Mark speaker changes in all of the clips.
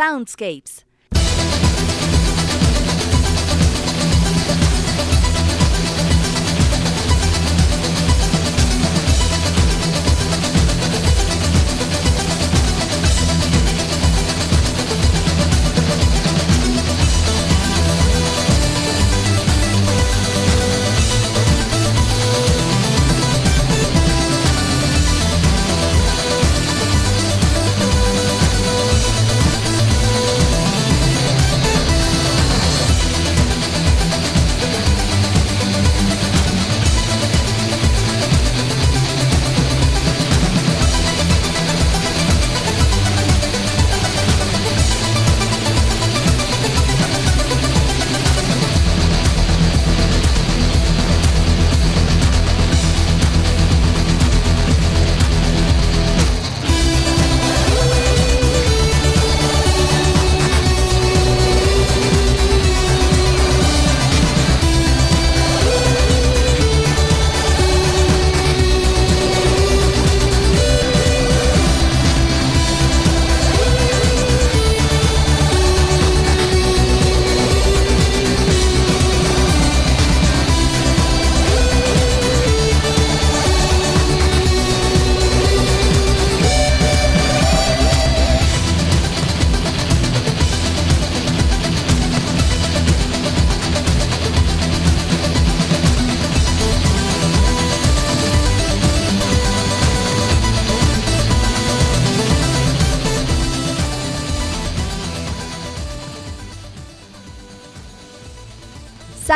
Speaker 1: Soundscapes.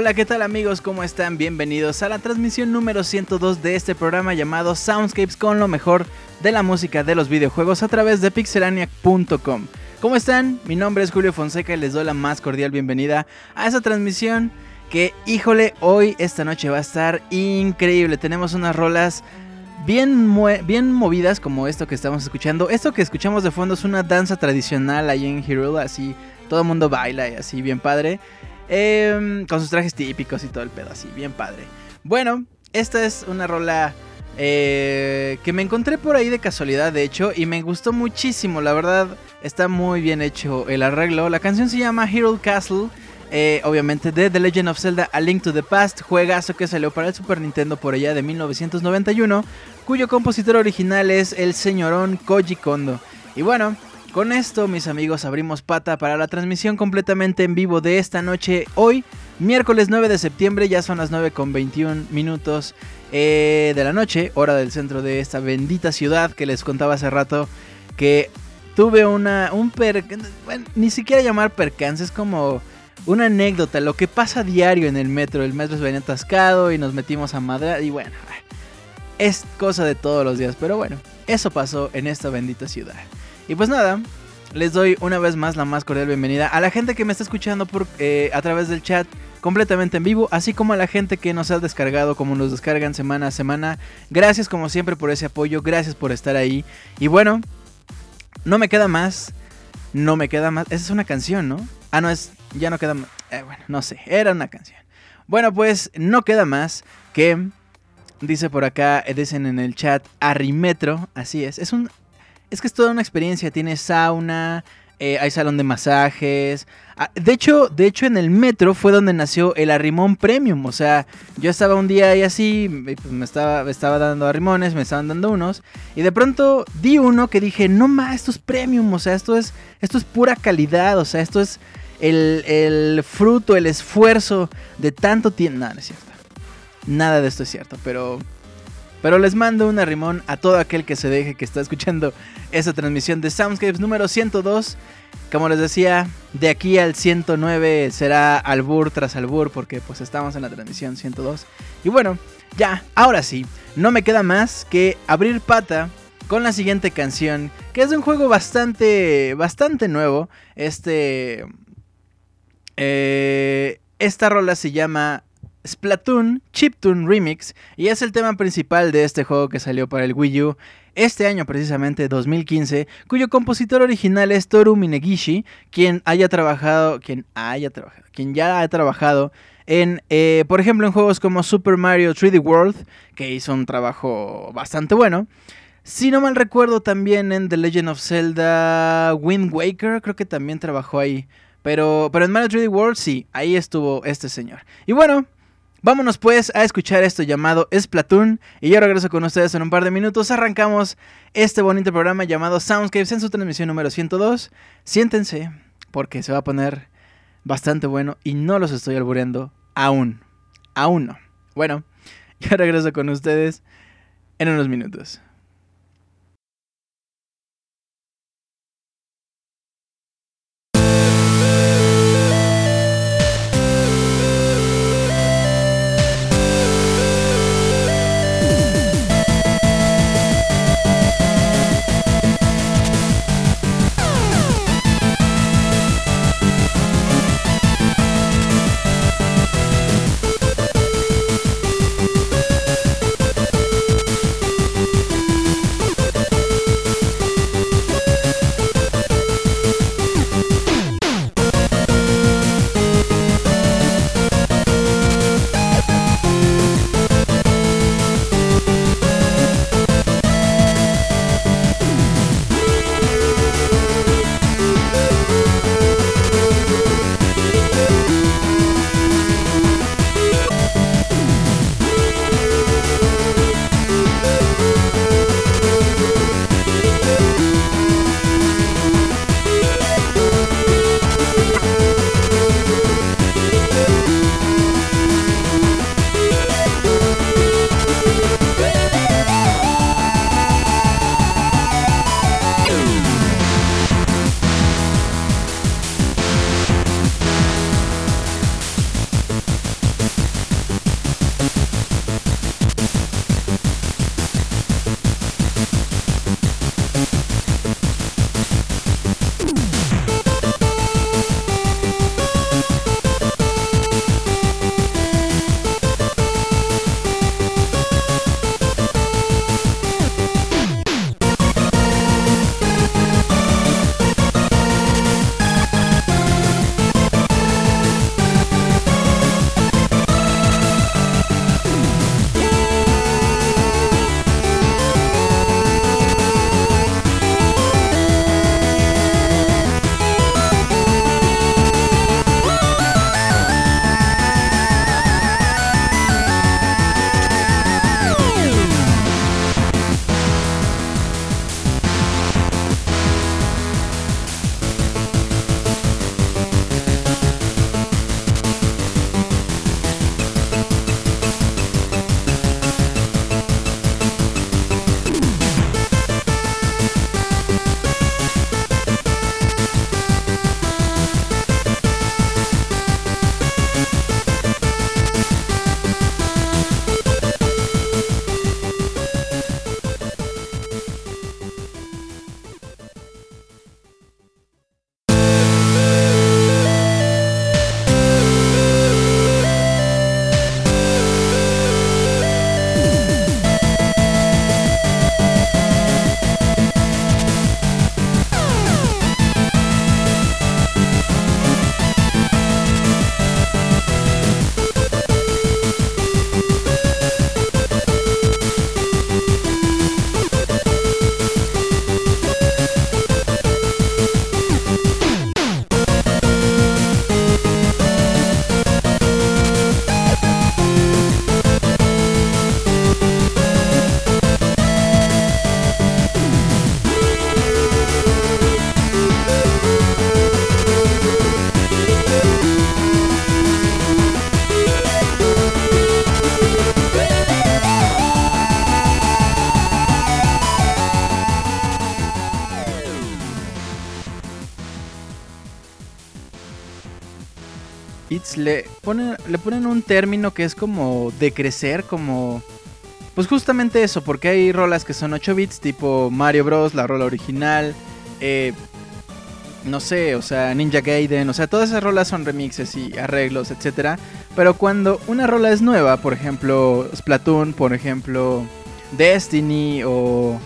Speaker 2: Hola, ¿qué tal amigos? ¿Cómo están? Bienvenidos a la transmisión número 102 de este programa llamado Soundscapes con lo mejor de la música de los videojuegos a través de pixelania.com. ¿Cómo están? Mi nombre es Julio Fonseca y les doy la más cordial bienvenida a esa transmisión que, híjole, hoy, esta noche va a estar increíble. Tenemos unas rolas bien, bien movidas como esto que estamos escuchando. Esto que escuchamos de fondo es una danza tradicional ahí en Hero, así todo el mundo baila y así bien padre. Em, con sus trajes típicos y todo el pedo así, bien padre. Bueno, esta es una rola eh, que me encontré por ahí de casualidad, de hecho, y me gustó muchísimo, la verdad, está muy bien hecho el arreglo. La canción se llama Hero Castle. Eh, obviamente de The Legend of Zelda A Link to the Past, juegazo que salió para el Super Nintendo por allá de 1991, cuyo compositor original es el señorón Koji Kondo. Y bueno, con esto, mis amigos, abrimos pata para la transmisión completamente en vivo de esta noche. Hoy, miércoles 9 de septiembre, ya son las 9 con 21 minutos eh, de la noche, hora del centro de esta bendita ciudad que les contaba hace rato. Que tuve una. un per. Bueno, ni siquiera llamar percance, es como una anécdota, lo que pasa diario en el metro. El metro se venía atascado y nos metimos a madre. Y bueno, es cosa de todos los días, pero bueno, eso pasó en esta bendita ciudad. Y pues nada, les doy una vez más la más cordial bienvenida a la gente que me está escuchando por, eh, a través del chat completamente en vivo, así como a la gente que nos ha descargado, como nos descargan semana a semana. Gracias como siempre por ese apoyo, gracias por estar ahí. Y bueno, no me queda más, no me queda más. Esa es una canción, ¿no? Ah, no, es, ya no queda más. Eh, bueno, no sé, era una canción. Bueno, pues no queda más que, dice por acá, dicen en el chat, Arrimetro, así es, es un es que es toda una experiencia. Tiene sauna, eh, hay salón de masajes. Ah, de hecho, de hecho, en el metro fue donde nació el arrimón premium. O sea, yo estaba un día ahí así, pues me estaba, estaba dando arrimones, me estaban dando unos. Y de pronto di uno que dije, no más, esto es premium. O sea, esto es, esto es pura calidad. O sea, esto es el, el fruto, el esfuerzo de tanto tiempo. No, no es cierto. Nada de esto es cierto, pero pero les mando un arrimón a todo aquel que se deje que está escuchando esta transmisión de Soundscapes número 102. Como les decía, de aquí al 109 será albur tras albur porque pues estamos en la transmisión 102. Y bueno, ya, ahora sí, no me queda más que abrir pata con la siguiente canción, que es de un juego bastante, bastante nuevo. Este... Eh, esta rola se llama Splatoon Chiptune Remix y es el tema principal de este juego que salió para el Wii U este año precisamente 2015, cuyo compositor original es Toru Minegishi, quien haya trabajado, quien haya trabajado, quien ya ha trabajado en, eh, por ejemplo, en juegos como Super Mario 3D World, que hizo un trabajo bastante bueno. Si no mal recuerdo, también en The Legend of Zelda Wind Waker, creo que también trabajó ahí. Pero, pero en Mario 3D World sí, ahí estuvo este señor. Y bueno, Vámonos pues a escuchar esto llamado Splatoon y yo regreso con ustedes en un par de minutos. Arrancamos este bonito programa llamado Soundscapes en su transmisión número 102. Siéntense porque se va a poner bastante bueno y no los estoy albureando aún. Aún no. Bueno, yo regreso con ustedes en unos minutos. Le ponen un término que es como de crecer, como... Pues justamente eso, porque hay rolas que son 8 bits, tipo Mario Bros, la rola original, eh, no sé, o sea, Ninja Gaiden, o sea, todas esas rolas son remixes y arreglos, etc. Pero cuando una rola es nueva, por ejemplo, Splatoon, por ejemplo, Destiny o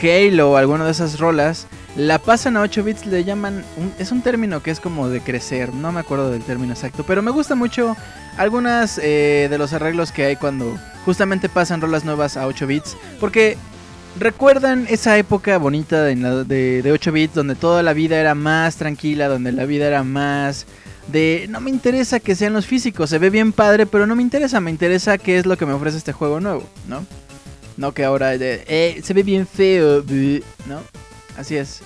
Speaker 2: Halo alguna de esas rolas, la pasan a 8 bits, le llaman, es un término que es como de crecer, no me acuerdo del término exacto, pero me gusta mucho algunas eh, de los arreglos que hay cuando justamente pasan rolas nuevas a 8 bits, porque recuerdan esa época bonita de, de, de 8 bits donde toda la vida era más tranquila, donde la vida era más de no me interesa que sean los físicos, se ve bien padre, pero no me interesa, me interesa qué es lo que me ofrece este juego nuevo, ¿no? No que ahora eh, se ve bien feo, ¿no? Así es.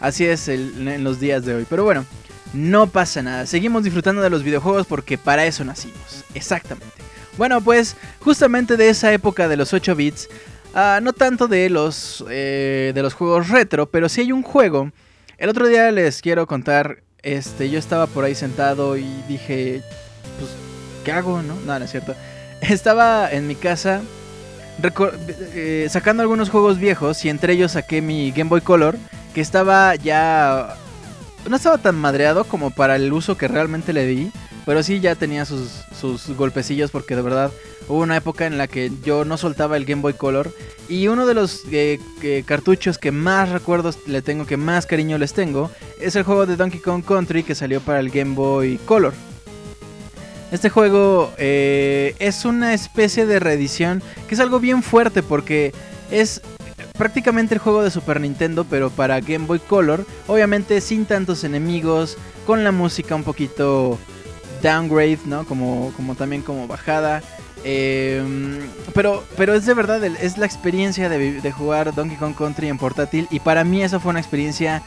Speaker 2: Así es en los días de hoy. Pero bueno, no pasa nada. Seguimos disfrutando de los videojuegos porque para eso nacimos. Exactamente. Bueno, pues justamente de esa época de los 8 bits, ah, no tanto de los, eh, de los juegos retro, pero sí hay un juego. El otro día les quiero contar, este, yo estaba por ahí sentado y dije, pues, ¿qué hago? No, no, no es cierto. Estaba en mi casa eh, sacando algunos juegos viejos y entre ellos saqué mi Game Boy Color que estaba ya no estaba tan madreado como para el uso que realmente le di, pero sí ya tenía sus, sus golpecillos porque de verdad hubo una época en la que yo no soltaba el Game Boy Color y uno de los eh, cartuchos que más recuerdos le tengo, que más cariño les tengo, es el juego de Donkey Kong Country que salió para el Game Boy Color. Este juego eh, es una especie de reedición que es algo bien fuerte porque es prácticamente el juego de Super Nintendo pero para Game Boy Color, obviamente sin tantos enemigos, con la música un poquito downgrade, ¿no? Como, como también como bajada. Em, pero, pero es de verdad, es la experiencia de, de jugar Donkey Kong Country en portátil y para mí eso fue una experiencia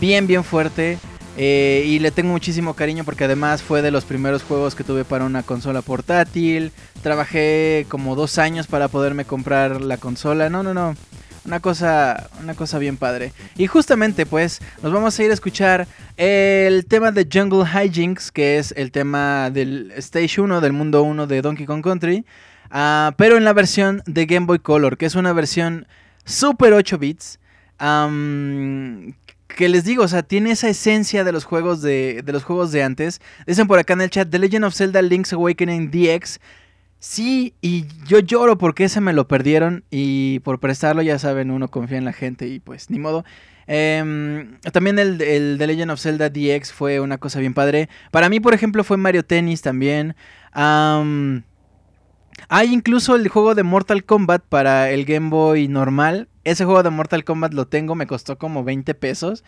Speaker 2: bien, bien fuerte. Eh, y le tengo muchísimo cariño porque además fue de los primeros juegos que tuve para una consola portátil. Trabajé como dos años para poderme comprar la consola. No, no, no. Una cosa, una cosa bien padre. Y justamente pues nos vamos a ir a escuchar el tema de Jungle Hijinks, que es el tema del Stage 1, del mundo 1 de Donkey Kong Country. Ah, pero en la versión de Game Boy Color, que es una versión super 8 bits que les digo, o sea, tiene esa esencia de los juegos de, de los juegos de antes. Dicen por acá en el chat, The Legend of Zelda Link's Awakening DX. Sí, y yo lloro porque ese me lo perdieron y por prestarlo, ya saben, uno confía en la gente y pues ni modo. Em, también el, el, The Legend of Zelda DX fue una cosa bien padre. Para mí, por ejemplo, fue Mario Tennis también. hay incluso el juego de Mortal Kombat para el Game Boy normal. Ese juego de Mortal Kombat lo tengo, me costó como 20 pesos.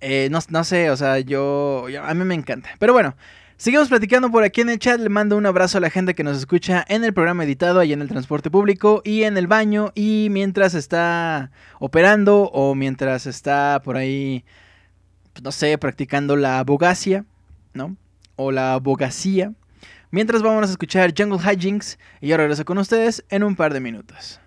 Speaker 2: Eh, no, sé, o sea, yo, A mí me encanta. Pero bueno, seguimos platicando por aquí en el chat. Le mando un abrazo a la gente que nos escucha en el programa editado, ahí en el transporte público y en el baño. Y mientras está operando o mientras está por ahí, pues, no sé, practicando la abogacia, ¿no? O la abogacía. Mientras vamos a escuchar Jungle Hijinks y yo regreso con ustedes en un par de minutos.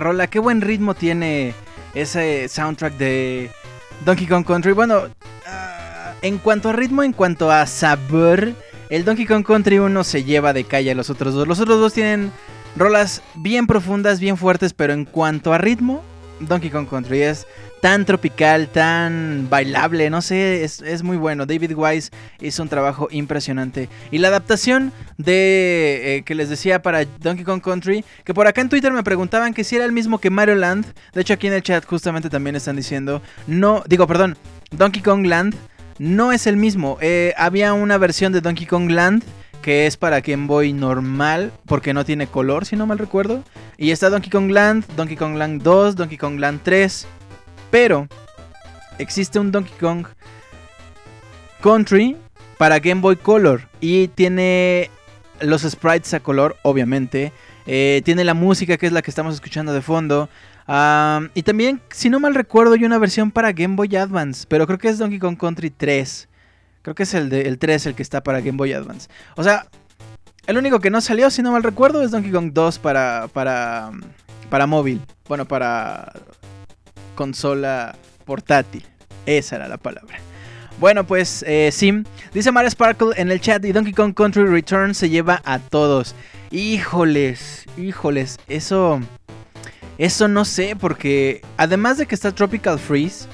Speaker 2: Rola, qué buen ritmo tiene ese soundtrack de Donkey Kong Country. Bueno, ah, en cuanto a ritmo, en cuanto a sabor, el Donkey Kong Country 1 se lleva de calle a los otros dos. Los otros dos tienen rolas bien profundas, bien fuertes, pero en cuanto a ritmo, Donkey Kong Country es tan tropical, tan bailable, no sé, es, muy bueno. David Wise hizo un trabajo impresionante. Y la adaptación de eh, que les decía para Donkey Kong Country, que por acá en Twitter me preguntaban que si era el mismo que Mario Land. De hecho, aquí en el chat justamente también están diciendo, no, digo, perdón, Donkey Kong Land no es el mismo. Eh, había una versión de Donkey Kong Land que es para Game Boy normal, porque no tiene color, si no mal recuerdo. Y está Donkey Kong Land, Donkey Kong Land 2, Donkey Kong Land 3. Pero existe un Donkey Kong Country para Game Boy Color y tiene los sprites a color, obviamente. Eh, tiene la música que es la que estamos escuchando de fondo. y también, si no mal recuerdo, hay una versión para Game Boy Advance, pero creo que es Donkey Kong Country 3. Creo que es el, de, el 3 el que está para Game Boy Advance. O sea, el único que no salió, si no mal recuerdo, es Donkey Kong 2 para, para, para móvil. Bueno, para consola portátil. Esa era la palabra. Bueno, pues eh, sí. Dice Mario Sparkle en el chat y Donkey Kong Country Return se lleva a todos. Híjoles, híjoles, eso... Eso no sé, porque además de que está Tropical Freeze,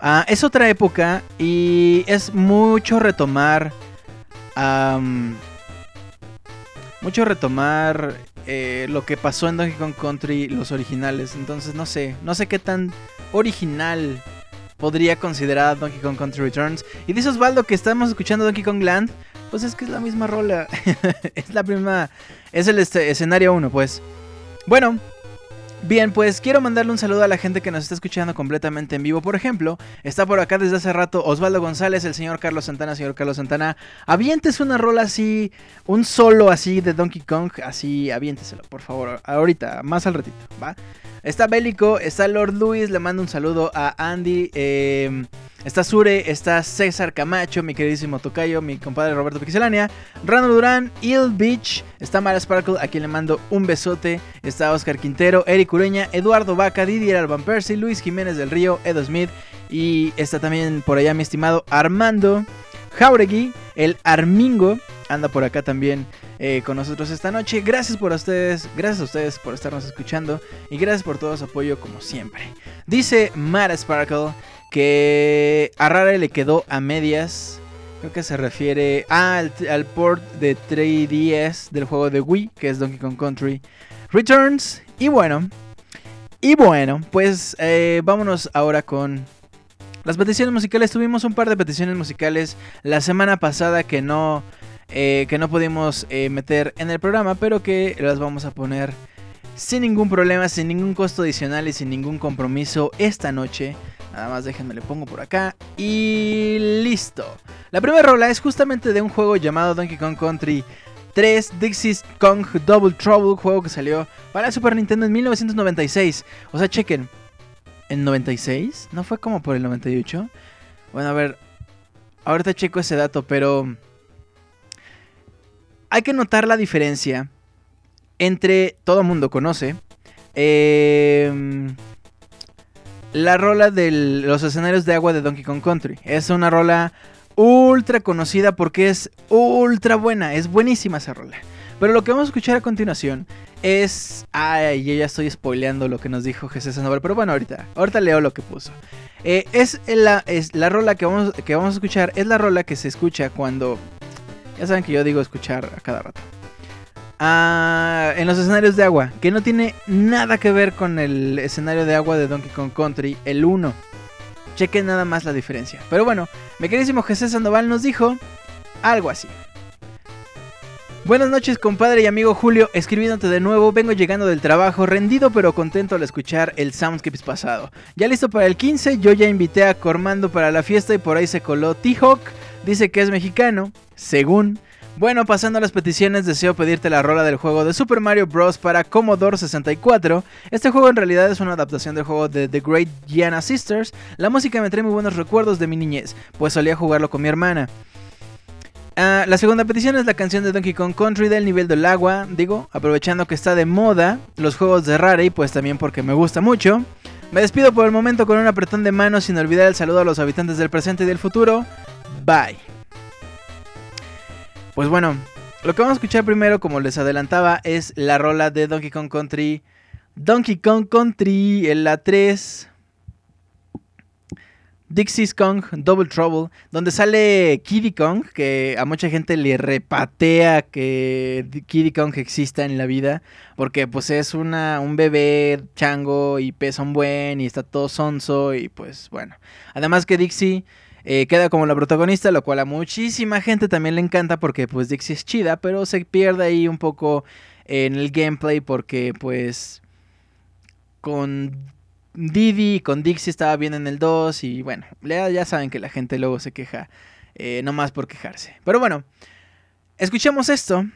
Speaker 2: ah, es otra época y es mucho retomar... mucho retomar eh, lo que pasó en Donkey Kong Country, los originales. Entonces no sé, no sé qué tan original podría considerar Donkey Kong Country Returns. Y dice Osvaldo que estamos escuchando Donkey Kong Land. Pues es que es la misma rola. es la misma. Es el este, escenario 1, pues. Bueno, Bien, pues quiero mandarle un saludo a la gente que nos está escuchando completamente en vivo. Por ejemplo, está por acá desde hace rato Osvaldo González, el señor Carlos Santana, señor Carlos Santana. Avientes una rola así, un solo así de Donkey Kong, así, aviénteselo, por favor. Ahorita, más al ratito, ¿va? Está Bélico, está Lord Luis, le mando un saludo a Andy. Eh, está Sure, está César Camacho, mi queridísimo Tocayo, mi compadre Roberto Pixelania, Rano Durán, Il Beach, está Mara Sparkle, a quien le mando un besote. Está Oscar Quintero, Eric Ureña, Eduardo Vaca, Didier Alban Percy, Luis Jiménez del Río, Edo Smith. Y está también por allá mi estimado Armando Jauregui, el Armingo, anda por acá también eh, con nosotros esta noche. Gracias por ustedes, gracias a ustedes por estarnos escuchando y gracias por todo su apoyo como siempre. Dice Mara Sparkle que a Rare le quedó a medias. Creo que se refiere al, port de 3DS del juego de Wii, que es Donkey Kong Country Returns. Y bueno, y bueno, pues eh, vámonos ahora con las peticiones musicales. Tuvimos un par de peticiones musicales la semana pasada que no eh, que no pudimos eh, meter en el programa, pero que las vamos a poner sin ningún problema, sin ningún costo adicional y sin ningún compromiso esta noche. Nada más déjenme le pongo por acá y listo. La primera rola es justamente de un juego llamado Donkey Kong Country 3 Dixie's Kong Double Trouble, juego que salió para Super Nintendo en 1996. O sea, chequen. ¿En 96? ¿No fue como por el 98? Bueno, a ver. Ahorita checo ese dato, pero hay que notar la diferencia entre, todo mundo conoce, em, la rola de los escenarios de agua de Donkey Kong Country. Es una rola ultra conocida porque es ultra buena, es buenísima esa rola. Pero lo que vamos a escuchar a continuación es... Ay, yo ya estoy spoileando lo que nos dijo Jesús Sandoval, pero bueno, ahorita, ahorita leo lo que puso. Eh, es, la, es la rola que vamos, que vamos a escuchar, es la rola que se escucha cuando ya saben que yo digo escuchar a cada rato. Ah, en los escenarios de agua, que no tiene nada que ver con el escenario de agua de Donkey Kong Country, el 1. Chequen nada más la diferencia. Pero bueno, mi queridísimo Jesús Sandoval nos dijo algo así. Buenas noches, compadre y amigo Julio, escribiéndote de nuevo, vengo llegando del trabajo, rendido pero contento al escuchar el Soundscapes pasado. Ya listo para el 15, yo ya invité a Cormando para la fiesta y por ahí se coló T-Hawk, dice que es mexicano, según. Bueno, pasando a las peticiones, deseo pedirte la rola del juego de Super Mario Bros. para Commodore 64. Este juego en realidad es una adaptación del juego de The Great Gianna Sisters. La música me trae muy buenos recuerdos de mi niñez, pues solía jugarlo con mi hermana. Ah, la segunda petición es la canción de Donkey Kong Country del nivel del agua. Digo, aprovechando que está de moda los juegos de Rare pues también porque me gusta mucho. Me despido por el momento con un apretón de manos sin olvidar el saludo a los habitantes del presente y del futuro. Bye. Pues bueno, lo que vamos a escuchar primero, como les adelantaba, es la rola de Donkey Kong Country. Donkey Kong Country en la 3. Dixie's Kong Double Trouble, donde sale Kiddy Kong, que a mucha gente le repatea que Kiddy Kong exista en la vida, porque pues es una, un bebé chango y pesa un buen y está todo sonso y pues bueno. Además que Dixie eh, queda como la protagonista, lo cual a muchísima gente también le encanta porque pues Dixie es chida, pero se pierde ahí un poco en el gameplay porque pues con Didi con Dixie estaba bien en el 2 y bueno, ya saben que la gente luego se queja, eh, no más por quejarse. Pero bueno, escuchemos esto,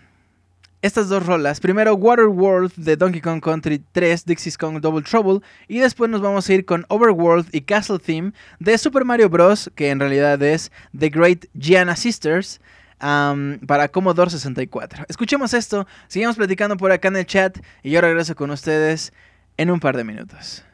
Speaker 2: estas dos rolas. Primero Waterworld de Donkey Kong Country 3, Dixie's Kong Double Trouble. Y después nos vamos a ir con Overworld y Castle Theme de Super Mario Bros. Que en realidad es The Great Gianna Sisters. para Commodore 64. Escuchemos esto, sigamos platicando por acá en el chat y yo regreso con ustedes en un par de minutos.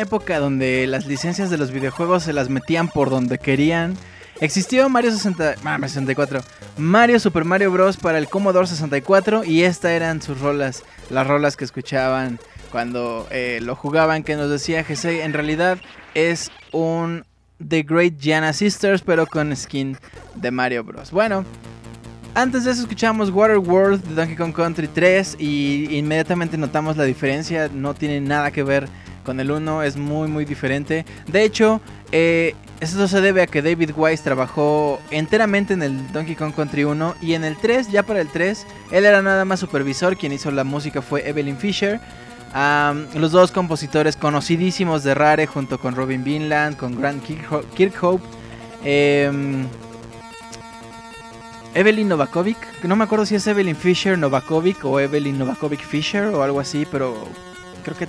Speaker 2: Época donde las licencias de los videojuegos se las metían por donde querían. Existió Mario 60, 64, Mario Super Mario Bros. para el Commodore 64 y estas eran sus rolas, las rolas que escuchaban cuando eh, lo jugaban, que nos decía GC, en realidad es un The Great Gianna Sisters, pero con skin de Mario Bros. Bueno, antes de eso escuchamos Waterworld de Donkey Kong Country 3 y inmediatamente notamos la diferencia, no tiene nada que ver con el 1, es muy muy diferente. De hecho, eh, esto se debe a que David Wise trabajó enteramente en el Donkey Kong Country 1 y en el 3, ya para el 3, él era nada más supervisor, quien hizo la música fue Evelyn Fisher. los dos compositores conocidísimos de Rare junto con Robin Vinland, con Grant Kirkhope. Em, Evelyn Novakovic, no me acuerdo si es Evelyn Fisher Novakovic o Evelyn Novakovic Fisher o algo así, pero creo que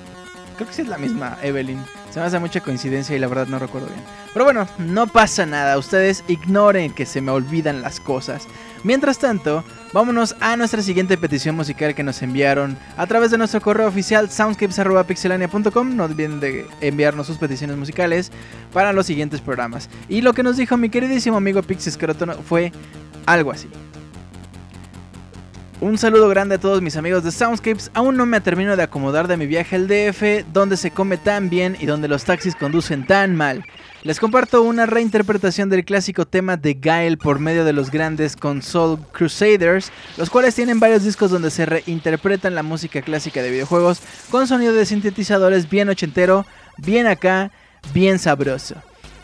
Speaker 2: creo que sí es la misma Evelyn. Se me hace mucha coincidencia y la verdad no recuerdo bien. Pero bueno, no pasa nada, ustedes ignoren que se me olvidan las cosas. Mientras tanto, vámonos a nuestra siguiente petición musical que nos enviaron a través de nuestro correo oficial soundscapes.pixelania.com. No olviden de enviarnos sus peticiones musicales para los siguientes programas. Y lo que nos dijo mi queridísimo amigo Pixie fue algo así. Un saludo grande a todos mis amigos de Soundscapes. Aún no me termino de acomodar de mi viaje al DF, donde se come tan bien y donde los taxis conducen tan mal. Les comparto una reinterpretación del clásico tema de Gael por medio de los grandes Console Crusaders, los cuales tienen varios discos donde se reinterpretan la música clásica de videojuegos con sonido de sintetizadores bien ochentero, bien acá, bien sabroso.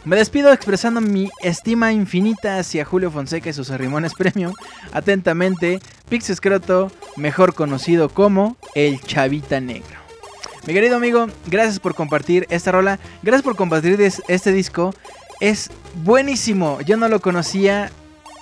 Speaker 2: Me despido expresando mi estima infinita hacia Julio Fonseca y sus arrimones premium. Atentamente, Pix Escroto, mejor conocido como el Chavita Negro. Mi querido amigo, gracias por compartir esta rola. Gracias por compartir este disco. Es buenísimo. Yo no lo conocía.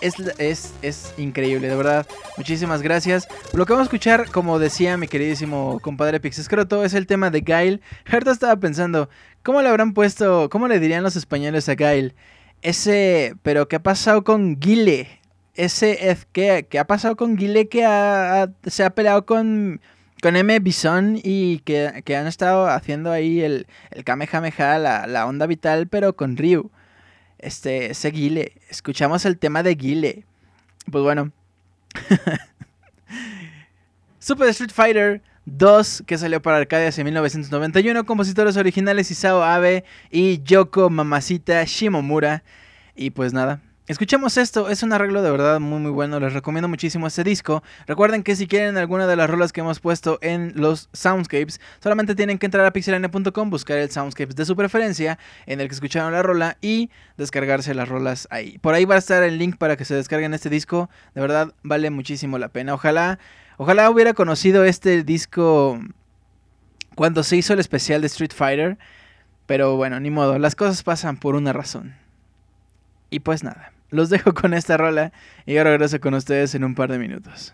Speaker 2: Es, es, es, increíble, de verdad. Muchísimas gracias. Lo que vamos a escuchar, como decía mi queridísimo compadre Pix Escroto, es el tema de Gail. Ahorita estaba pensando, ¿Cómo le habrán puesto, cómo le dirían los españoles a Gail? Ese, pero ¿qué ha pasado con Guile? Ese, ¿qué, qué ha pasado con Guile que se ha peleado con, con M. Bison y que, han estado haciendo ahí el, el Kamehameha, la, la onda vital, pero con Ryu? Este, ese Guile. Escuchamos el tema de Guile. Pues bueno. Super Street Fighter 2, que salió para Arcadia en 1991, compositores originales Isao Abe y Yoko Mamacita Shimomura. Y pues nada, Escuchemos esto, es un arreglo de verdad muy muy bueno, les recomiendo muchísimo este disco. Recuerden que si quieren alguna de las rolas que hemos puesto en los soundscapes, solamente tienen que entrar a pixelania.com, buscar el soundscapes de su preferencia en el que escucharon la rola y descargarse las rolas ahí. Por ahí va a estar el link para que se descarguen este disco, de verdad vale muchísimo la pena. Ojalá Ojalá hubiera conocido este disco cuando se hizo el especial de Street Fighter. Pero bueno, ni modo, las cosas pasan por una razón. Y pues nada, los dejo con esta rola y ahora regreso con ustedes en un par de minutos.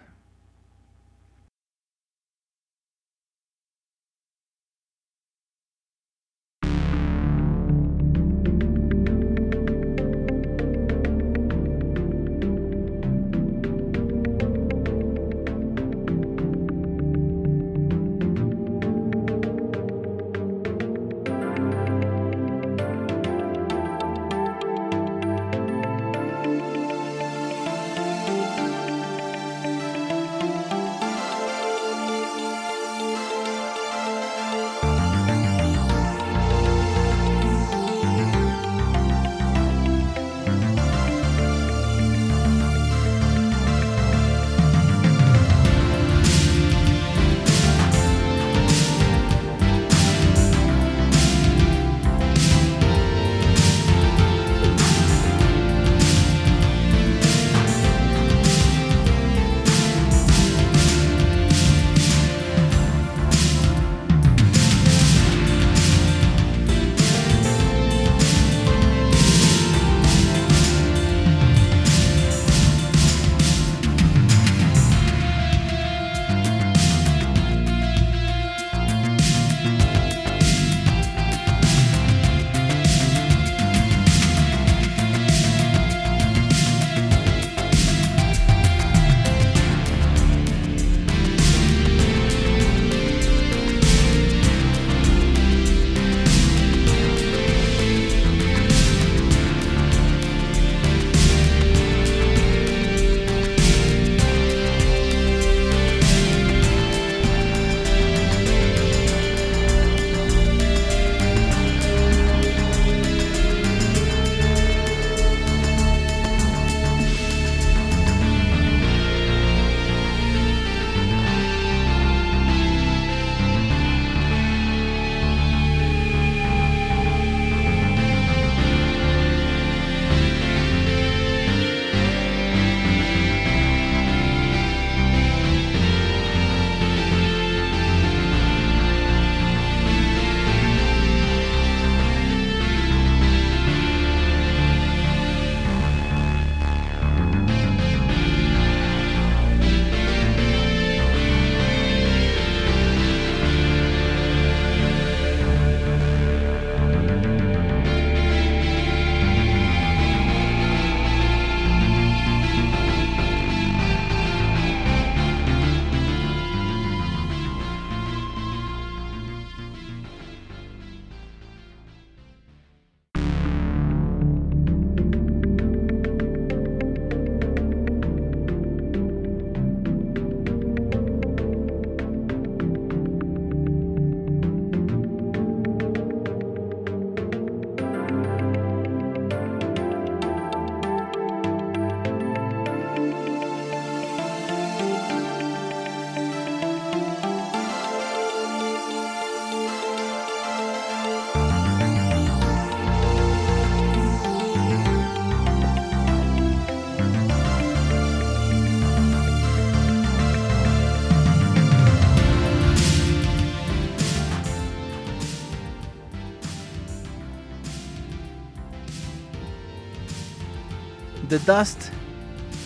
Speaker 2: The Dust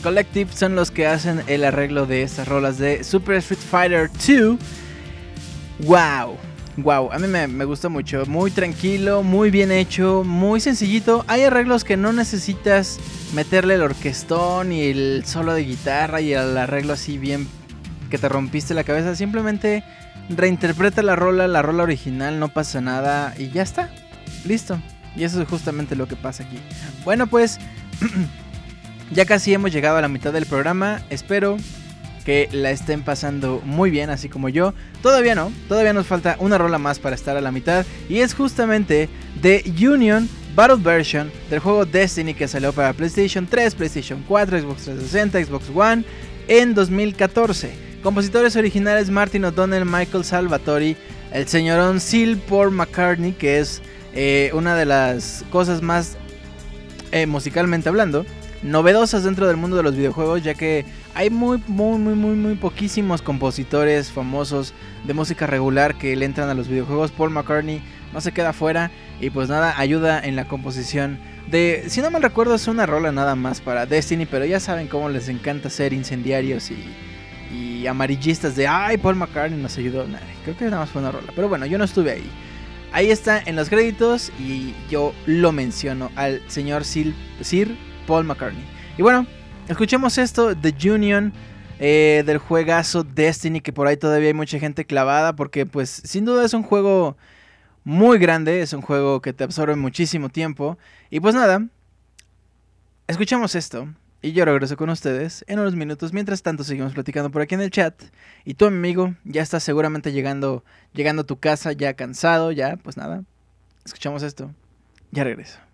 Speaker 2: Collective son los que hacen el arreglo de estas rolas de Super Street Fighter 2. ¡Wow! Wow, a mí me, me gusta mucho. Muy tranquilo, muy bien hecho, muy sencillito. Hay arreglos que no necesitas meterle el orquestón y el solo de guitarra y el arreglo así bien que te rompiste la cabeza. Simplemente reinterpreta la rola, la rola original, no pasa nada y ya está. Listo. Y eso es justamente lo que pasa aquí. Bueno, pues ya casi hemos llegado a la mitad del programa. Espero que la estén pasando muy bien, así como yo. Todavía no, todavía nos falta una rola más para estar a la mitad. Y es justamente The Union Battle Version del juego Destiny que salió para PlayStation 3, PlayStation 4, Xbox 360, Xbox One en 2014. Compositores originales Martin O'Donnell, Michael Salvatori, el señorón Sil Paul McCartney, que es eh, una de las cosas más eh, musicalmente hablando novedosas dentro del mundo de los videojuegos, ya que hay muy, muy, muy, muy, muy poquísimos compositores famosos de música regular que le entran a los videojuegos. Paul McCartney no se queda fuera y pues nada, ayuda en la composición de, si no mal recuerdo, es una rola nada más para Destiny, pero ya saben cómo les encanta ser incendiarios y, y amarillistas de, ay, Paul McCartney nos ayudó. creo que nada más fue una rola, pero bueno, yo no estuve ahí. Ahí está en los créditos y yo lo menciono al señor Sir Paul McCartney. Y bueno, escuchemos esto, The Union. Eh, del juegazo Destiny que por ahí todavía hay mucha gente clavada porque pues sin duda es un juego muy grande, es un juego que te absorbe muchísimo tiempo y pues nada, escuchemos esto y yo regreso con ustedes en unos minutos, mientras tanto seguimos platicando por aquí en el chat y tu amigo ya está seguramente llegando, llegando a tu casa ya cansado, ya pues nada, escuchamos esto, ya regreso.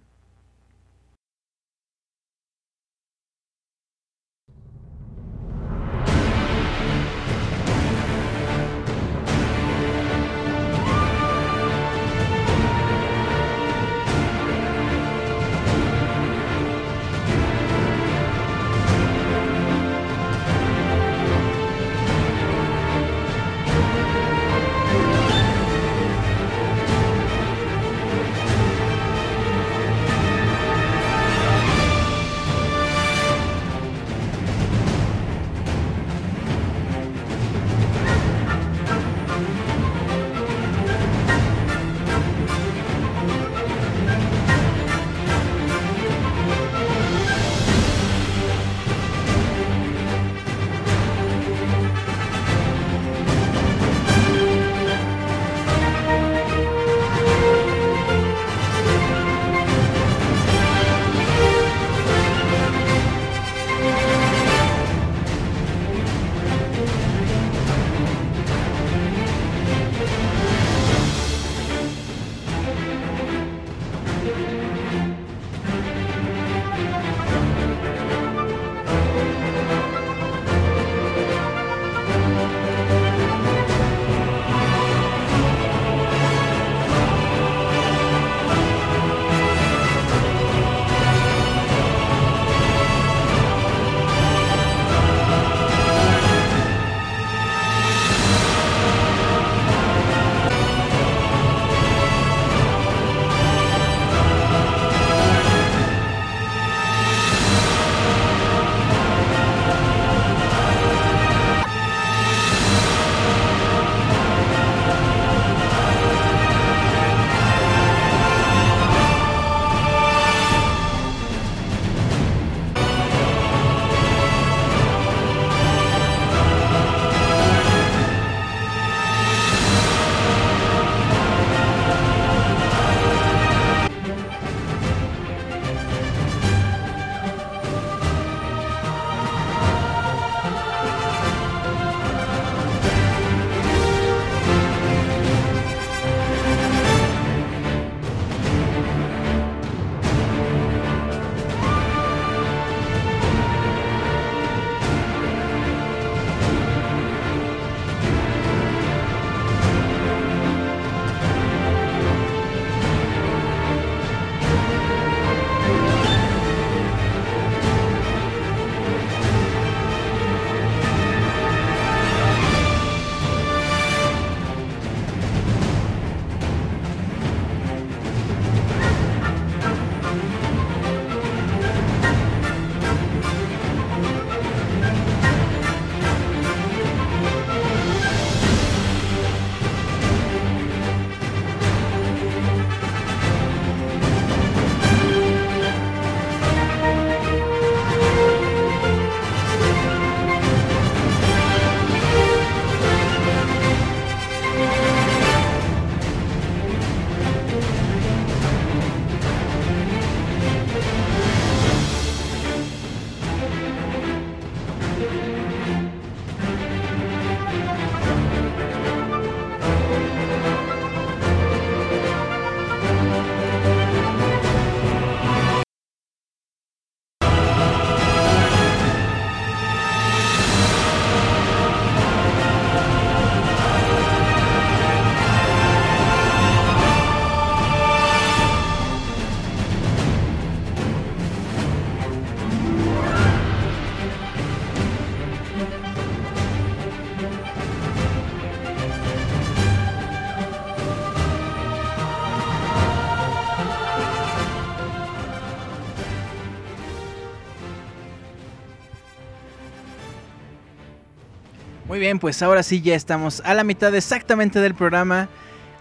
Speaker 2: Bien, pues ahora sí ya estamos a la mitad exactamente del programa.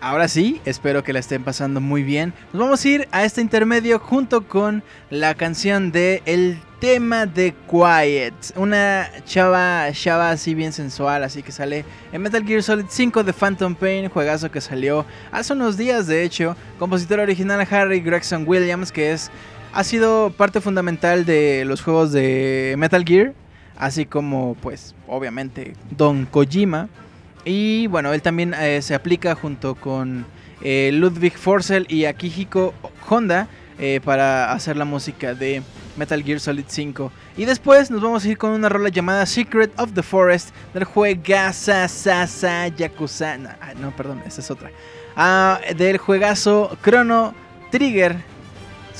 Speaker 2: Ahora sí, espero que la estén pasando muy bien. Nos vamos a ir a este intermedio junto con la canción de El tema de Quiet. Una chava, chava así bien sensual, así que sale en Metal Gear Solid 5 de Phantom Pain, juegazo que salió hace unos días de hecho. Compositor original Harry Gregson Williams, que es ha sido parte fundamental de los juegos de Metal Gear, así como pues obviamente Don Kojima. Y bueno, él también eh, se aplica junto con eh, Ludwig Forsell y Akihiko Honda eh, para hacer la música de Metal Gear Solid 5. Y después nos vamos a ir con una rola llamada Secret of the Forest del juegazo Sasa Yakuza. No, ah, no, perdón, esa es otra. Ah, del juegazo Chrono Trigger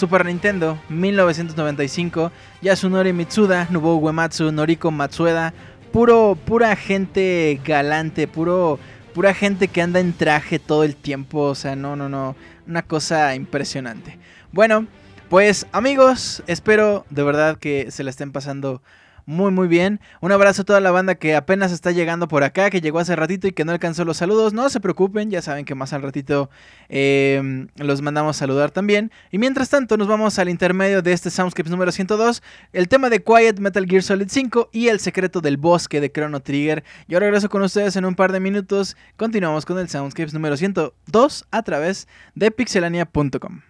Speaker 2: Super Nintendo 1995. Yasunori Mitsuda, Nobuo Uematsu, Noriko Matsueda. Puro, pura gente galante, puro, pura gente que anda en traje todo el tiempo. O sea, no, no, no. Una cosa impresionante. Bueno, pues amigos, espero de verdad que se la estén pasando muy muy bien. Un abrazo a toda la banda que apenas está llegando por acá, que llegó hace ratito y que no alcanzó los saludos. No se preocupen, ya saben que más al ratito em, los mandamos saludar también. Y mientras tanto nos vamos al intermedio de este Soundscapes número 102, el tema de Quiet Metal Gear Solid 5 y el secreto del bosque de Chrono Trigger. Yo regreso con ustedes en un par de minutos. Continuamos con el Soundscapes número 102 a través de pixelania.com.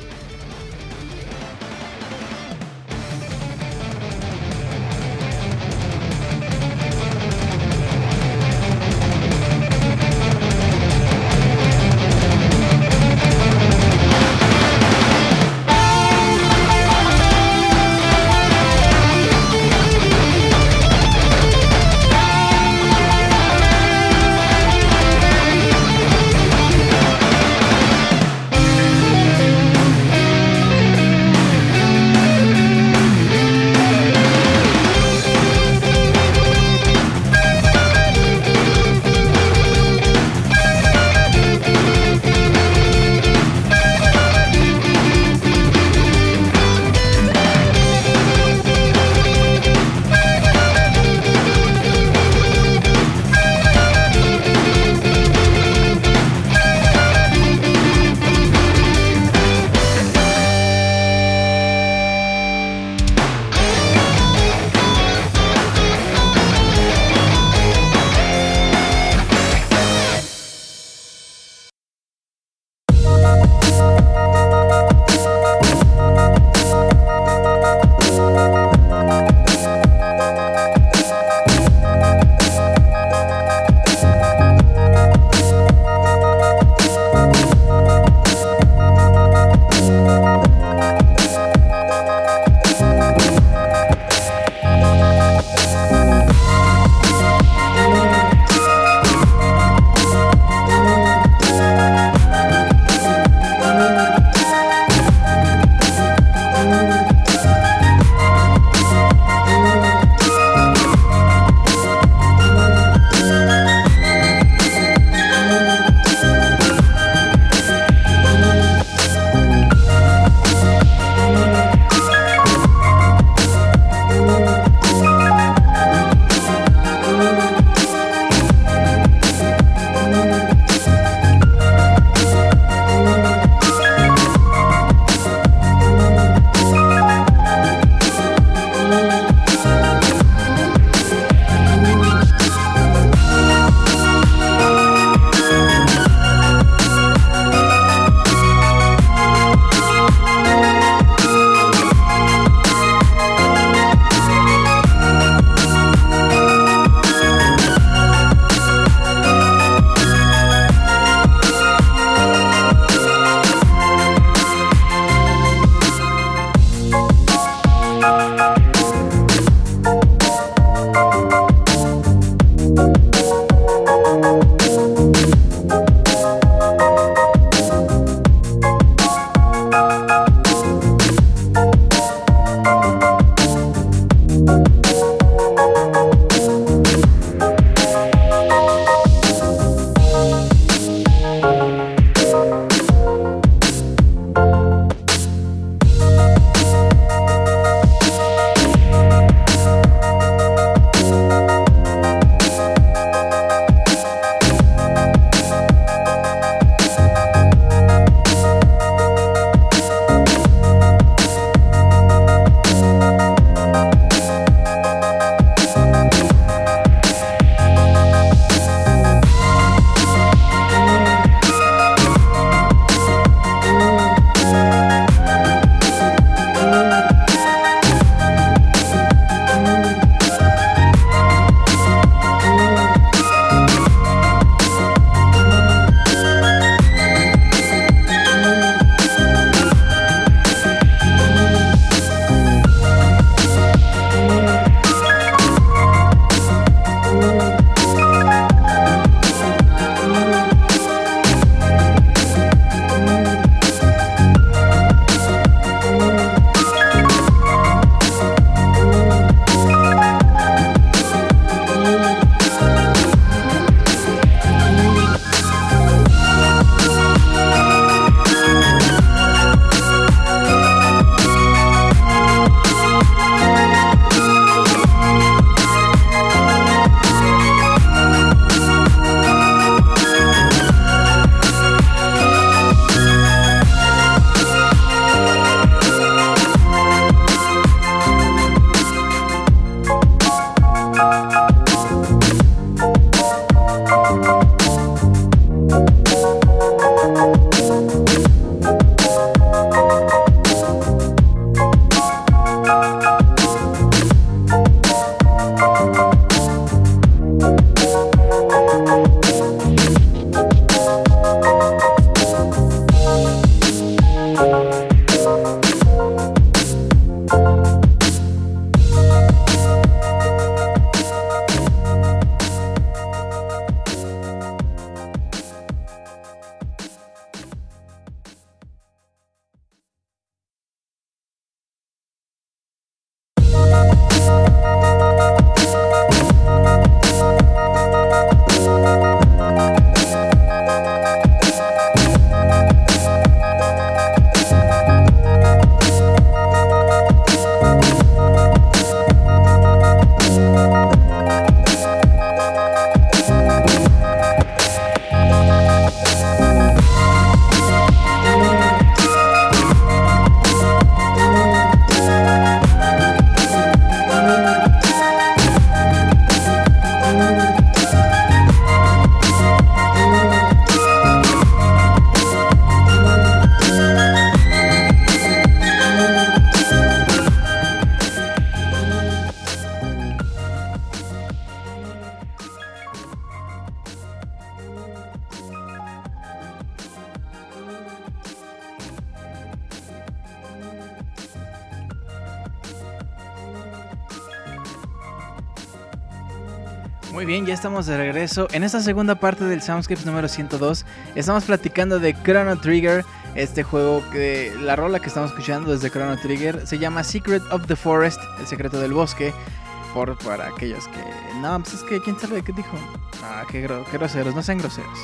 Speaker 2: De regreso. En esta segunda parte del Soundscapes número 102 estamos platicando de Chrono Trigger, este juego que la rola que estamos escuchando desde Chrono Trigger se llama Secret of the Forest, el secreto del bosque. Por, para aquellos que... No, pues es que quién sabe qué dijo. Ah, qué, groseros, no sean groseros.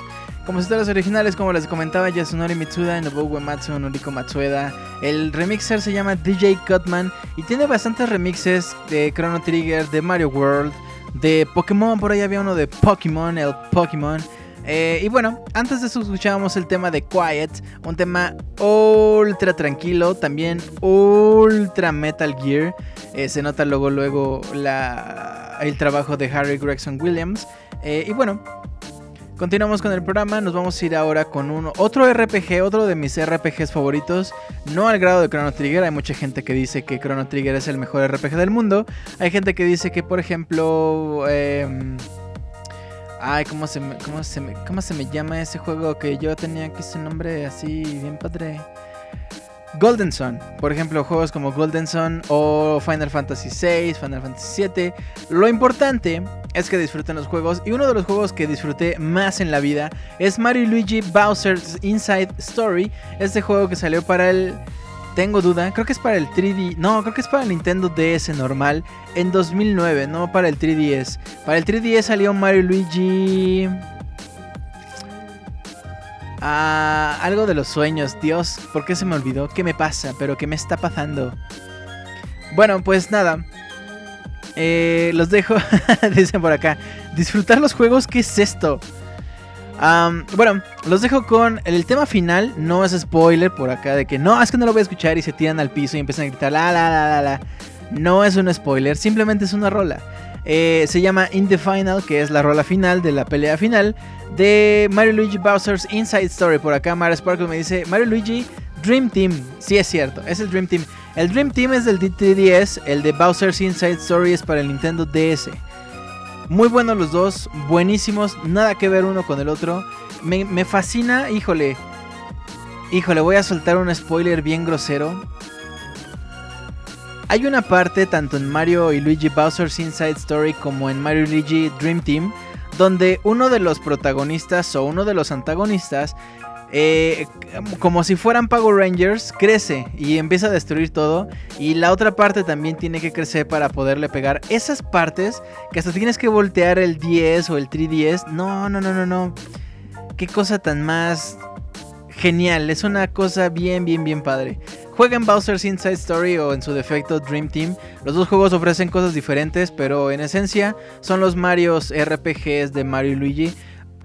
Speaker 2: Compositores originales, como les comentaba, Yasunori Mitsuda, Nobuo Uematsu, Noriko Matsueda. El remixer se llama DJ Cutman y tiene bastantes remixes de Chrono Trigger, de Mario World, de Pokémon. Por ahí había uno de Pokémon, el Pokémon. Eh, y bueno, antes de eso escuchábamos el tema de Quiet, un tema ultra tranquilo, también ultra Metal Gear. Eh, se nota luego, luego la, el trabajo de Harry Gregson Williams. Eh, y bueno, Continuamos con el programa, nos vamos a ir ahora con uno, otro RPG, otro de mis RPGs favoritos, no al grado de Chrono Trigger, hay mucha gente que dice que Chrono Trigger es el mejor RPG del mundo, hay gente que dice que por ejemplo... Em, ay, ¿cómo se, me, cómo, se ¿cómo se me llama ese juego que yo tenía aquí ese nombre así bien padre? Golden Sun, por ejemplo, juegos como Golden Sun o Final Fantasy VI, Final Fantasy VII. Lo importante es que disfruten los juegos y uno de los juegos que disfruté más en la vida es Mario Luigi Bowser's Inside Story, este juego que salió para el tengo duda, creo que es para el 3D, no, creo que es para el Nintendo DS normal en 2009, no para el 3DS. Para el 3DS salió Mario Luigi Ah, algo de los sueños. Dios, ¿por qué se me olvidó? ¿Qué me pasa? ¿Pero qué me está pasando? Bueno, pues nada. Eh, los dejo, dicen por acá. Disfrutar los juegos, ¿qué es esto? bueno, los dejo con el tema final. No es spoiler por acá de que no, es que no lo voy a escuchar y se tiran al piso y empiezan a gritar la la la la la. No es un spoiler, simplemente es una rola. Eh, se llama In the Final, que es la rola final de la pelea final de Mario Luigi Bowser's Inside Story. Por acá Mario Sparkle me dice Mario Luigi Dream Team. Sí es cierto, es el Dream Team. El Dream Team es del D3DS, el de Bowser's Inside Story es para el Nintendo DS. Muy buenos los dos, buenísimos, nada que ver uno con el otro. Me, me fascina, híjole. Híjole, voy a soltar un spoiler bien grosero. Hay una parte tanto en Mario y Luigi Bowser's Inside Story como en Mario y Luigi Dream Team donde uno de los protagonistas o uno de los antagonistas eh, como si fueran Power Rangers, crece y empieza a destruir todo. Y la otra parte también tiene que crecer para poderle pegar esas partes que hasta tienes que voltear el 10 o el 3DS. No, no, no, no, no. Qué cosa tan más genial. Es una cosa bien, bien, bien padre. Jueguen Bowser's Inside Story o en su defecto Dream Team. Los dos juegos ofrecen cosas diferentes, pero en esencia son los Marios RPGs de Mario y Luigi.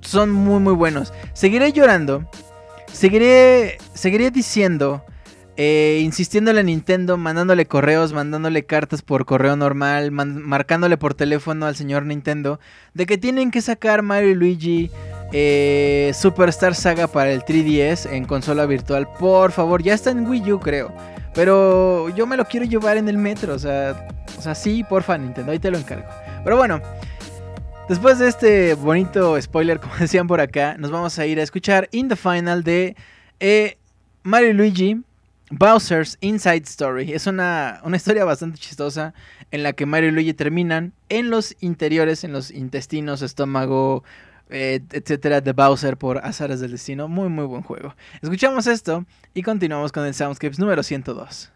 Speaker 2: Son muy, muy buenos. Seguiré llorando. Seguiré, seguiré diciendo eh, insistiéndole a Nintendo, mandándole correos, mandándole cartas por correo normal, marcándole por teléfono al señor Nintendo, de que tienen que sacar Mario y Luigi eh, Superstar Saga para el 3DS en consola virtual. Por favor, ya está en Wii U, creo. Pero yo me lo quiero llevar en el metro. O sea, o sea sí, porfa, Nintendo, ahí te lo encargo. Pero bueno, después de este bonito spoiler, como decían por acá, nos vamos a ir a escuchar In the Final de eh, Mario Luigi. Bowser's Inside Story. Es una, una, historia bastante chistosa en la que Mario y Luigi terminan en los interiores, en los intestinos, estómago, etcétera, de Bowser por Azares del Destino. Muy, muy buen juego. Escuchamos esto y continuamos con el Soundscapes número 102.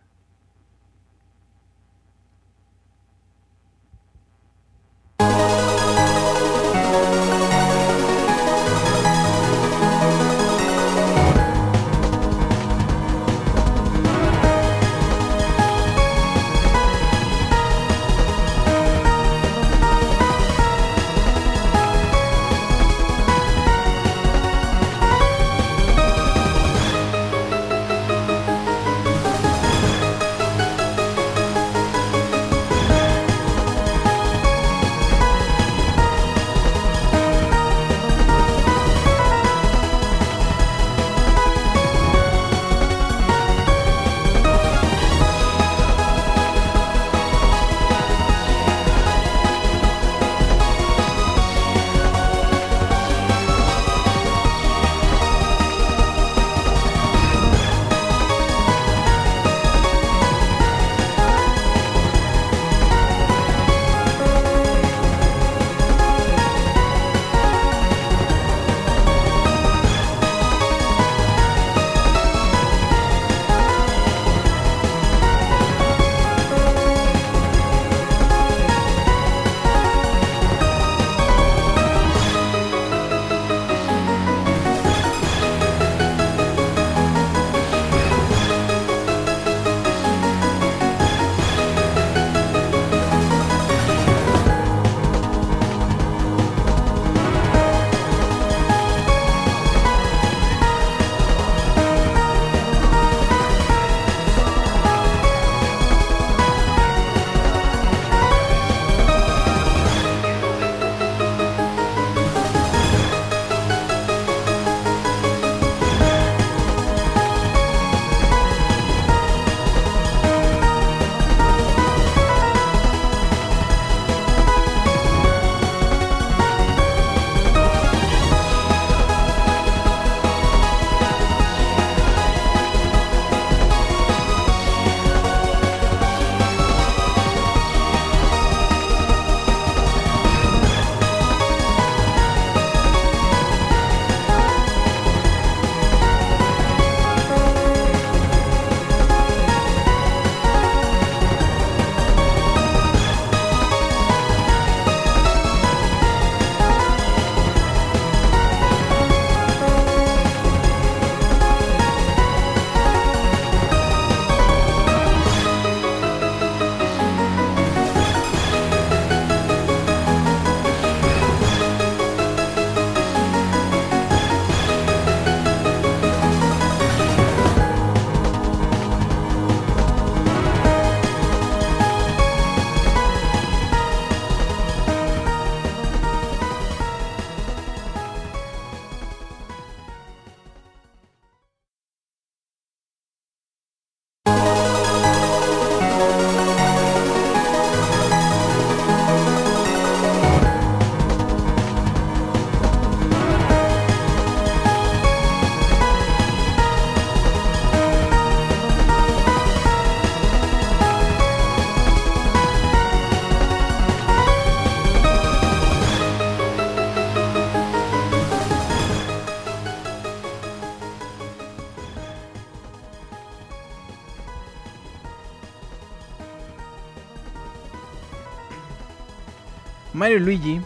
Speaker 2: Mario Luigi,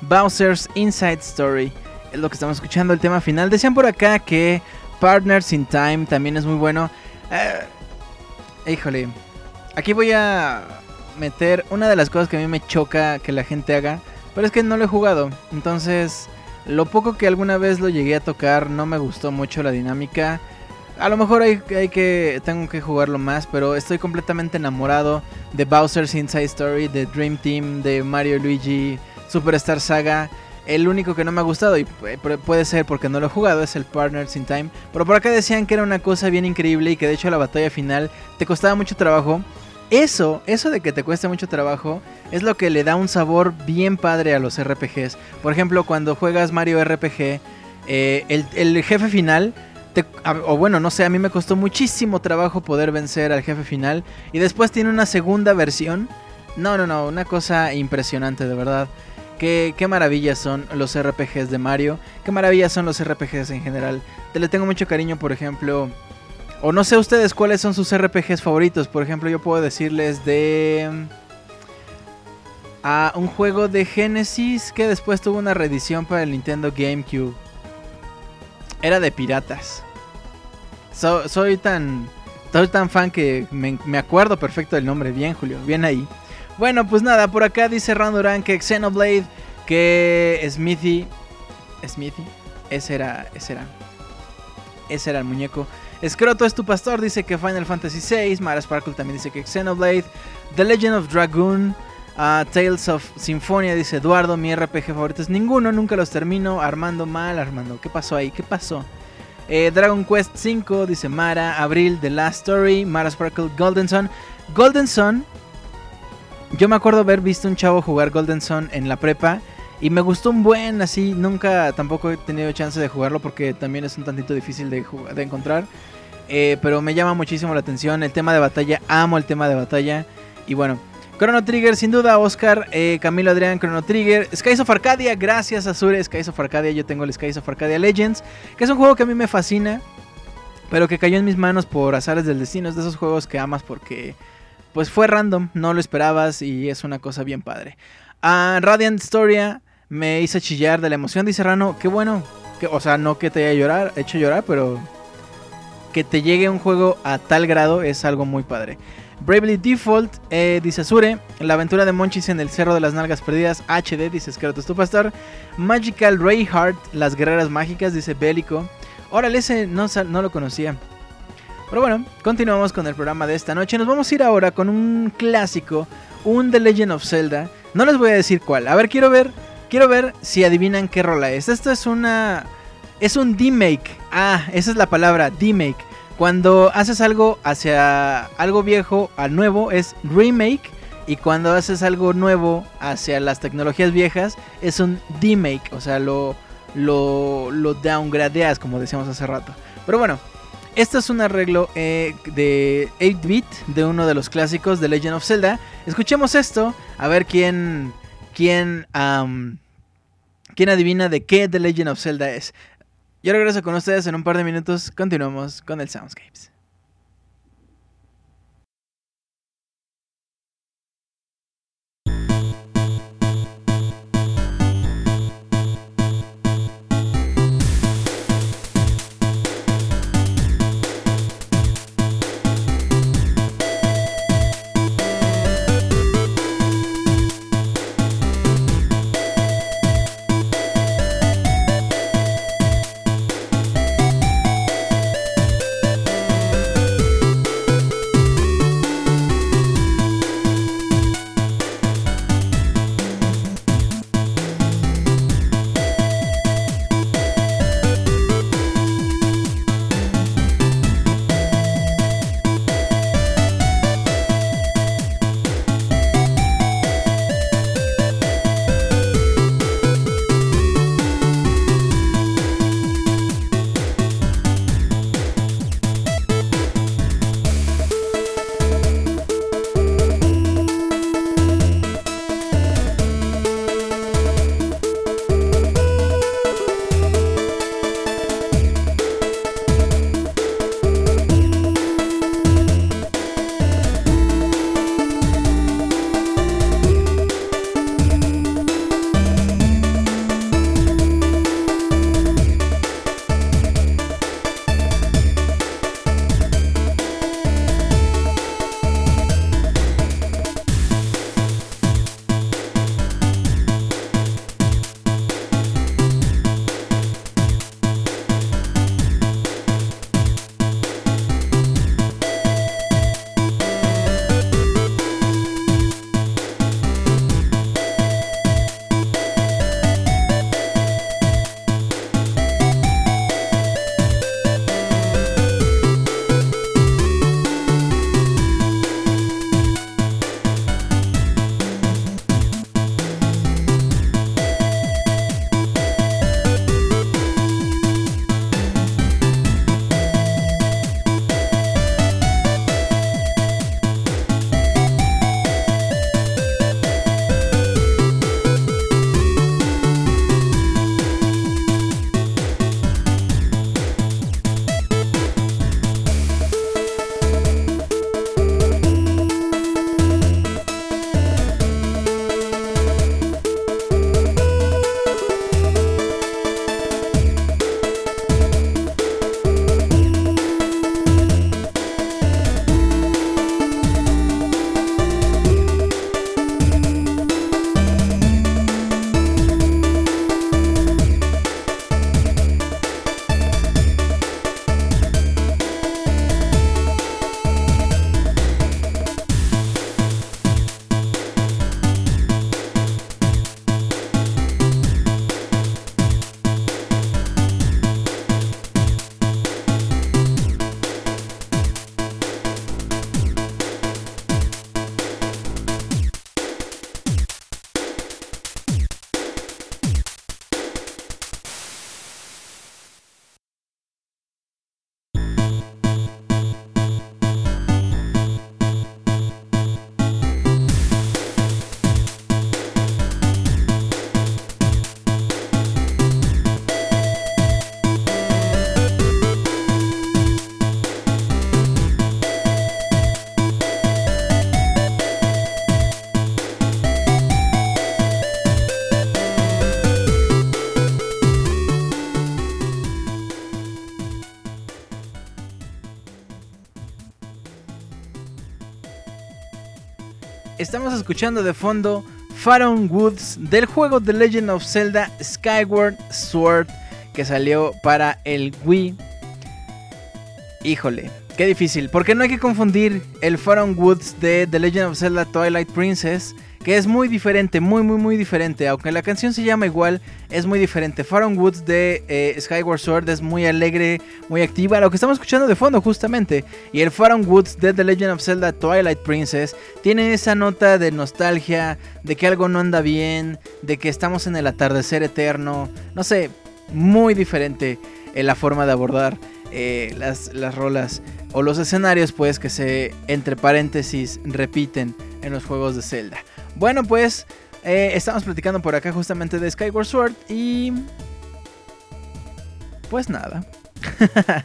Speaker 2: Bowser's Inside Story. Es lo que estamos escuchando, el tema final. Decían por acá que Partners in Time también es muy bueno. Eh, híjole, aquí voy a meter una de las cosas que a mí me choca que la gente haga. Pero es que no lo he jugado. Entonces, lo poco que alguna vez lo llegué a tocar no me gustó mucho la dinámica. A lo mejor hay, que tengo que jugarlo más, pero estoy completamente enamorado de Bowser's Inside Story, de Dream Team, de Mario Luigi Superstar Saga. El único que no me ha gustado, y puede ser porque no lo he jugado, es el Partners in Time. Pero por acá decían que era una cosa bien increíble y que de hecho la batalla final te costaba mucho trabajo. Eso, eso de que te cueste mucho trabajo, es lo que le da un sabor bien padre a los RPGs. Por ejemplo, cuando juegas Mario RPG, eh, el, jefe final, o bueno, no sé, a mí me costó muchísimo trabajo poder vencer al jefe final. Y después tiene una segunda versión. No, no, no, una cosa impresionante, de verdad. Qué, qué, maravillas son los RPGs de Mario. Qué maravillas son los RPGs en general. Te le tengo mucho cariño, por ejemplo, o no sé ustedes cuáles son sus RPGs favoritos. Por ejemplo, yo puedo decirles de... A un juego de Genesis que después tuvo una reedición para el Nintendo GameCube. Era de piratas. soy tan... Soy tan fan que me, me, acuerdo perfecto del nombre. Bien, Julio. Bien ahí. Bueno, pues nada. Por acá dice Randoran que Xenoblade. Que Smithy... Smithy. Ese era... Ese era... Ese era el muñeco. Escroto es tu pastor, dice que Final Fantasy VI. Mara Sparkle también dice que Xenoblade. The Legend of Dragoon. Tales of Symphonia, dice Eduardo. Mi RPG favorito es ninguno, nunca los termino. Armando mal, Armando. ¿Qué pasó ahí? ¿Qué pasó? Eh, Dragon Quest 5, dice Mara. Abril, The Last Story. Mara Sparkle, Golden Sun. Golden Sun. Yo me acuerdo haber visto un chavo jugar Golden Sun en la prepa. Y me gustó un buen, así, nunca tampoco he tenido chance de jugarlo porque también es un tantito difícil de, de encontrar. Eh, pero me llama muchísimo la atención el tema de batalla, amo el tema de batalla. Y bueno, Chrono Trigger, sin duda, Oscar, eh, Camilo Adrián, Chrono Trigger, Skies of Arcadia, gracias Azure, Skies of Arcadia, yo tengo el Skies of Arcadia Legends, que es un juego que a mí me fascina, pero que cayó en mis manos por azares del destino, es de esos juegos que amas porque pues fue random, no lo esperabas y es una cosa bien padre. A Radiant Storia, me hizo chillar de la emoción, dice Rano. Qué bueno. Que, o sea, no que te haya llorar, hecho llorar, pero que te llegue un juego a tal grado es algo muy padre. Bravely Default, eh, dice Azure. La aventura de Monchis en el Cerro de las Nalgas Perdidas, HD, dice Skeletor Stupastar. Magical Rayheart, Las Guerreras Mágicas, dice Bélico. Órale, ese no, no lo conocía. Pero bueno, continuamos con el programa de esta noche. Nos vamos a ir ahora con un clásico, un The Legend of Zelda. No les voy a decir cuál. A ver, quiero ver Quiero ver si adivinan qué rola es. Esto es una... Es un D-Make. Ah, esa es la palabra, D-Make. Cuando haces algo hacia algo viejo al nuevo es remake. Y cuando haces algo nuevo hacia las tecnologías viejas es un D-Make. O sea, lo, lo, lo downgradeas como decíamos hace rato. Pero bueno, esto es un arreglo eh, de 8-bit de uno de los clásicos de Legend of Zelda. Escuchemos esto, a ver quién, quién, quién adivina de qué The Legend of Zelda es. Yo regreso con ustedes en un par de minutos. Continuamos con el Soundscapes. Estamos escuchando de fondo Pharaoh Woods del juego The Legend of Zelda Skyward Sword que salió para el Wii. Híjole, qué difícil, porque no hay que confundir el Pharaoh Woods de The Legend of Zelda Twilight Princess que es muy diferente, muy, muy, muy diferente. Aunque la canción se llama igual, es muy diferente. Faron Woods de eh, Skyward Sword es muy alegre, muy activa, lo que estamos escuchando de fondo justamente. Y el Faron Woods de The Legend of Zelda Twilight Princess tiene esa nota de nostalgia, de que algo no anda bien, de que estamos en el atardecer eterno. No sé, muy diferente en la forma de abordar eh, las, las rolas o los escenarios pues que se entre paréntesis repiten en los juegos de Zelda. Bueno, pues eh, estamos platicando por acá justamente de Skyward Sword y... Pues nada.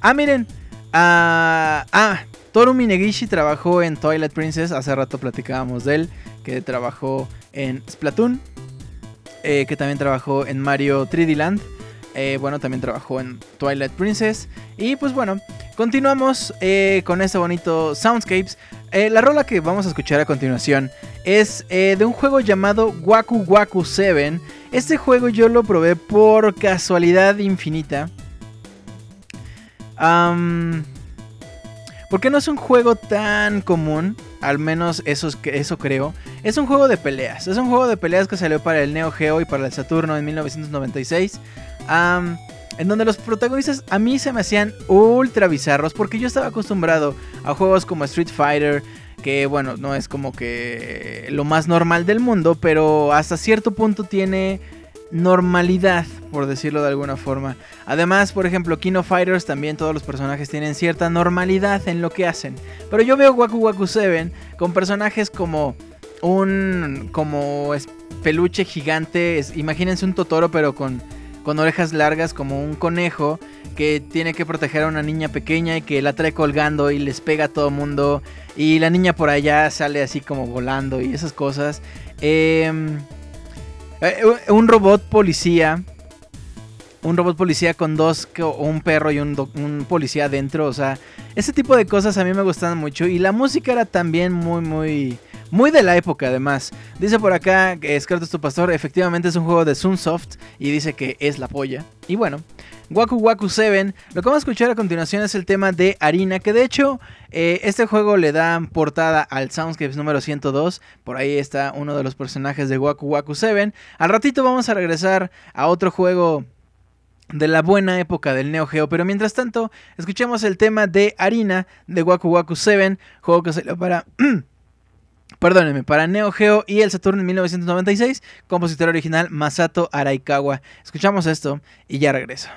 Speaker 2: ah, miren. ah, ah Toru Minegishi trabajó en Twilight Princess. Hace rato platicábamos de él. Que trabajó en Splatoon. Eh, que también trabajó en Mario 3D Land. Eh, bueno, también trabajó en Twilight Princess. Y pues bueno, continuamos con este bonito Soundscapes. Eh, la rola que vamos a escuchar a continuación es eh, de un juego llamado Waku Waku 7. Este juego yo lo probé por casualidad infinita. porque no es un juego tan común, al menos eso, eso creo. Es un juego de peleas. Es un juego de peleas que salió para el Neo Geo y para el Saturno en 1996 en donde los protagonistas a mí se me hacían ultra bizarros porque yo estaba acostumbrado a juegos como Street Fighter, que bueno, no es como que lo más normal del mundo, pero hasta cierto punto tiene normalidad, por decirlo de alguna forma. Además, por ejemplo, Kino Fighters también todos los personajes tienen cierta normalidad en lo que hacen. Pero yo veo Waku Waku 7 con personajes como un como peluche gigante, imagínense un Totoro pero con con orejas largas como un conejo que tiene que proteger a una niña pequeña y que la trae colgando y les pega a todo mundo y la niña por allá sale así como volando y esas cosas. Em, eh, un robot policía. Un robot policía con dos, un perro y un, un policía adentro. O sea, ese tipo de cosas a mí me gustan mucho. Y la música era también muy, muy, muy de la época, además. Dice por acá que tu pastor. Efectivamente es un juego de Sunsoft. Y dice que es la polla. Y bueno, Waku Waku 7. Lo que vamos a escuchar a continuación es el tema de Harina. Que de hecho, eh, este juego le da portada al Soundscapes número 102. Por ahí está uno de los personajes de Waku Waku 7. Al ratito vamos a regresar a otro juego de la buena época del Neo Geo. Pero mientras tanto, escuchemos el tema de Harina de Waku Waku 7. Juego que salió para. Perdónenme, para Neo Geo y el Saturn en 1996, compositor original Masato Araikawa. Escuchamos esto y ya regreso.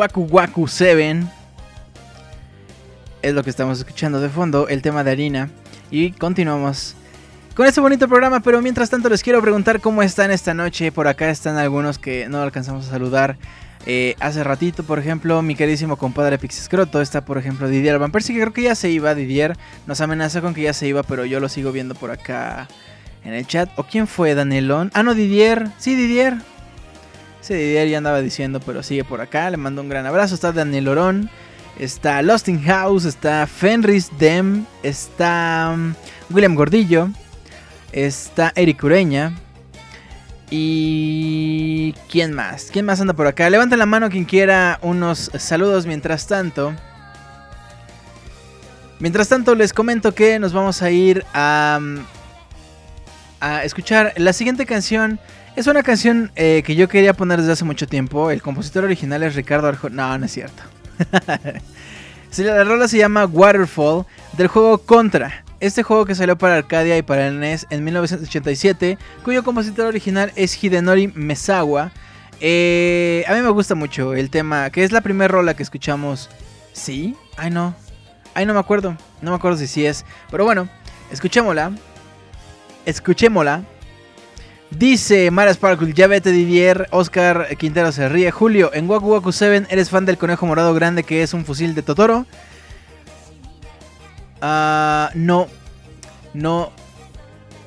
Speaker 2: Waku Waku 7. Es lo que estamos escuchando de fondo, el tema de harina. Y continuamos con este bonito programa, pero mientras tanto les quiero preguntar cómo están esta noche. Por acá están algunos que no alcanzamos a saludar. Eh, hace ratito, por ejemplo, mi queridísimo compadre Pixescroto está, por ejemplo, Didier Van Persie, que creo que ya se iba, Didier. Nos amenaza con que ya se iba, pero yo lo sigo viendo por acá en el chat. ¿O quién fue, Danielón? Ah, no, Didier. Sí, Didier. Sí, Didier ya andaba diciendo, pero sigue por acá. Le mando un gran abrazo. Está Daniel Orón. Está Lost in House. Está Fenris Dem. Está um, William Gordillo. Está Eric Ureña. Y... ¿Quién más? ¿Quién más anda por acá? Levanten la mano quien quiera unos saludos mientras tanto. Mientras tanto les comento que nos vamos a ir a, a escuchar la siguiente canción. Es una canción eh, que yo quería poner desde hace mucho tiempo. El compositor original es Ricardo Arjona. No, no es cierto. la rola se llama Waterfall del juego Contra. Este juego que salió para Arcadia y para el NES en 1987, cuyo compositor original es Hidenori Mesawa. Eh, a mí me gusta mucho el tema, que es la primera rola que escuchamos. ¿Sí? Ay no. Ay no me acuerdo. No me acuerdo si sí es. Pero bueno, escuchémosla. Escuchémosla. Dice Mara Sparkle, ya vete Didier, Oscar Quintero se ríe. Julio, en Waku Waku 7 eres fan del conejo morado grande que es un fusil de Totoro. Ah, no. No.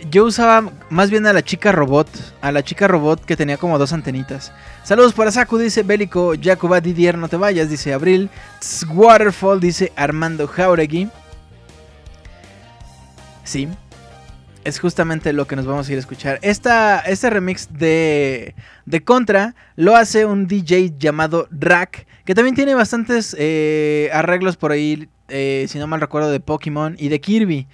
Speaker 2: Yo usaba más bien a la chica robot. A la chica robot que tenía como dos antenitas. Saludos para Saku, dice Bélico. Jacoba Didier, no te vayas, dice Abril. Waterfall, dice Armando Jauregui. Sí. Es justamente lo que nos vamos a ir a escuchar. Esta, este remix de, de Contra lo hace un DJ llamado Rack. Que también tiene bastantes eh, arreglos por ahí eh, si no mal recuerdo, de Pokémon y de Kirby.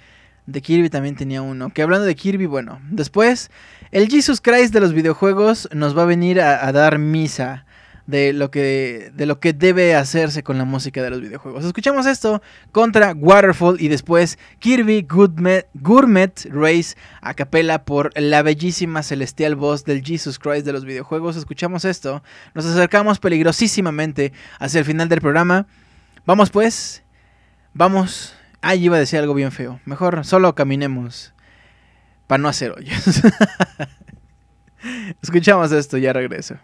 Speaker 2: De Kirby también tenía uno. Que hablando de Kirby, bueno, después el Jesus Christ de los videojuegos nos va a venir a, dar misa de lo, que, de lo que debe hacerse con la música de los videojuegos. Escuchamos esto contra Waterfall y después Kirby Gourmet, Race a capela por la bellísima celestial voz del Jesus Christ de los videojuegos. Escuchamos esto, nos acercamos peligrosísimamente hacia el final del programa. Vamos pues Vamos. Ay, iba a decir algo bien feo. Mejor solo caminemos. Para no hacer hoyos. Escuchamos esto, ya regreso.